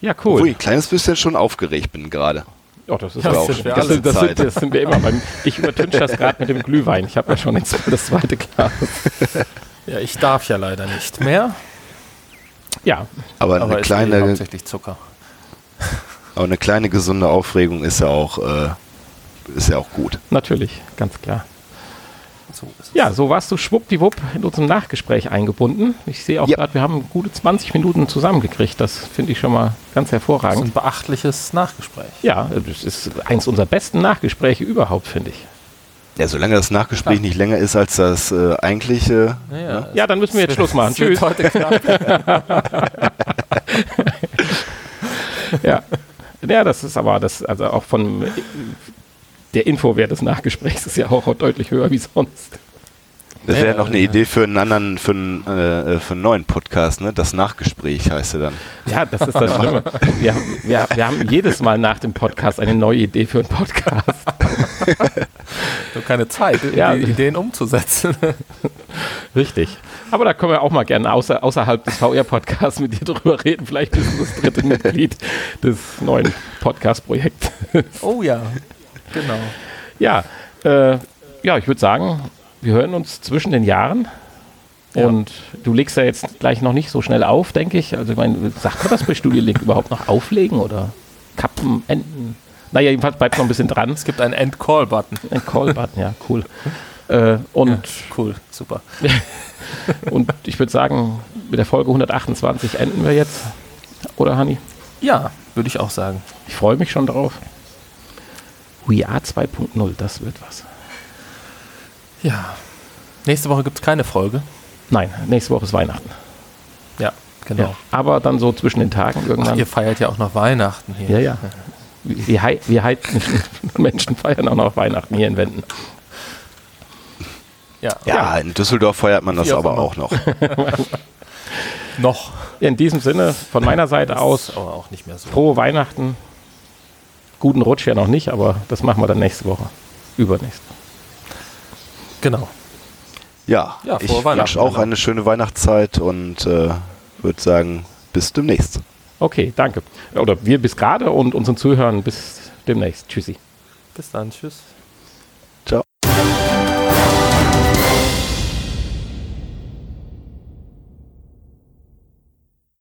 Ja, cool. Obwohl ich ein kleines bisschen schon aufgeregt bin gerade. Oh, das ist Ja, das auch sind Das, sind- das, sind, das sind wir immer. Beim, ich übertünche das gerade mit dem Glühwein. Ich habe ja schon ins- das zweite Glas. Ja, ich darf ja leider nicht mehr. Ja, Aber, Aber eine ist kleine, hauptsächlich Zucker. aber eine kleine gesunde Aufregung ist ja auch, äh, ist ja auch gut. natürlich, ganz klar. So ist. Ja, so warst du schwuppdiwupp in unserem Nachgespräch eingebunden. Ich sehe auch Ja. gerade, wir haben gute 20 Minuten zusammengekriegt. Das finde ich schon mal ganz Das ist hervorragend. ein beachtliches Nachgespräch. Ja, das ist eins unserer besten Nachgespräche überhaupt, finde ich. Ja, solange das Nachgespräch nicht länger ist als das äh, eigentliche. Ja, Ja, dann müssen wir jetzt Schluss machen. Tschüss. heute. [LAUGHS] Ja. ja, das ist aber das, also auch von der Infowert des Nachgesprächs ist ja auch deutlich höher wie sonst. Das Ja, wäre noch eine ja. Idee für einen anderen, für einen, äh, für einen neuen Podcast, ne? Das Nachgespräch heißt er dann. Ja, das ist das [LAUGHS] Schlimme. Wir, wir, wir haben jedes Mal nach dem Podcast eine neue Idee für einen Podcast. [LAUGHS] Nur keine Zeit, Ja. die Ideen umzusetzen. [LAUGHS] Richtig. Aber da können wir auch mal gerne außer, außerhalb des VR-Podcasts mit dir drüber reden. Vielleicht bist du das dritte Mitglied des neuen Podcast-Projekts. Oh ja, genau. Ja, äh, ja, ich würde sagen, wir hören uns zwischen den Jahren. Ja. Und du legst ja jetzt gleich noch nicht so schnell auf, denke ich. Also, ich meine, sagt man das bei Studio Link [LAUGHS] überhaupt noch auflegen oder kappen, enden? Naja, jedenfalls bleibt noch ein bisschen dran. Es gibt einen End-Call-Button. Ein Call-Button, ja, cool. Äh, und, Cool, super. [LAUGHS] und ich würde sagen, mit der Folge 128 enden wir jetzt. Oder, Hanni? Ja, würde ich auch sagen. Ich freue mich schon drauf. We are 2.0, das wird was. Ja. Nächste Woche gibt es keine Folge. Nein, nächste Woche ist Weihnachten. Ja, genau. Ja. Aber dann so zwischen den Tagen Ach, irgendwann. ihr feiert ja auch noch Weihnachten hier. Ja, ja. Wir, hei- wir heidnischen [LAUGHS] Menschen feiern auch noch Weihnachten hier in Wenden. Ja. Ja, in Düsseldorf feiert man das auch aber immer. auch noch. [LAUGHS] Noch. In diesem Sinne, von meiner Seite aus, aber auch nicht mehr so. frohe Weihnachten. Guten Rutsch ja noch nicht, aber das machen wir dann nächste Woche. Übernächste. Genau. Ja, Ja, ich wünsche auch eine schöne Weihnachtszeit und äh, würde sagen, bis demnächst. Okay, danke. Oder wir bis gerade und unseren Zuhörern bis demnächst. Tschüssi. Bis dann. Tschüss.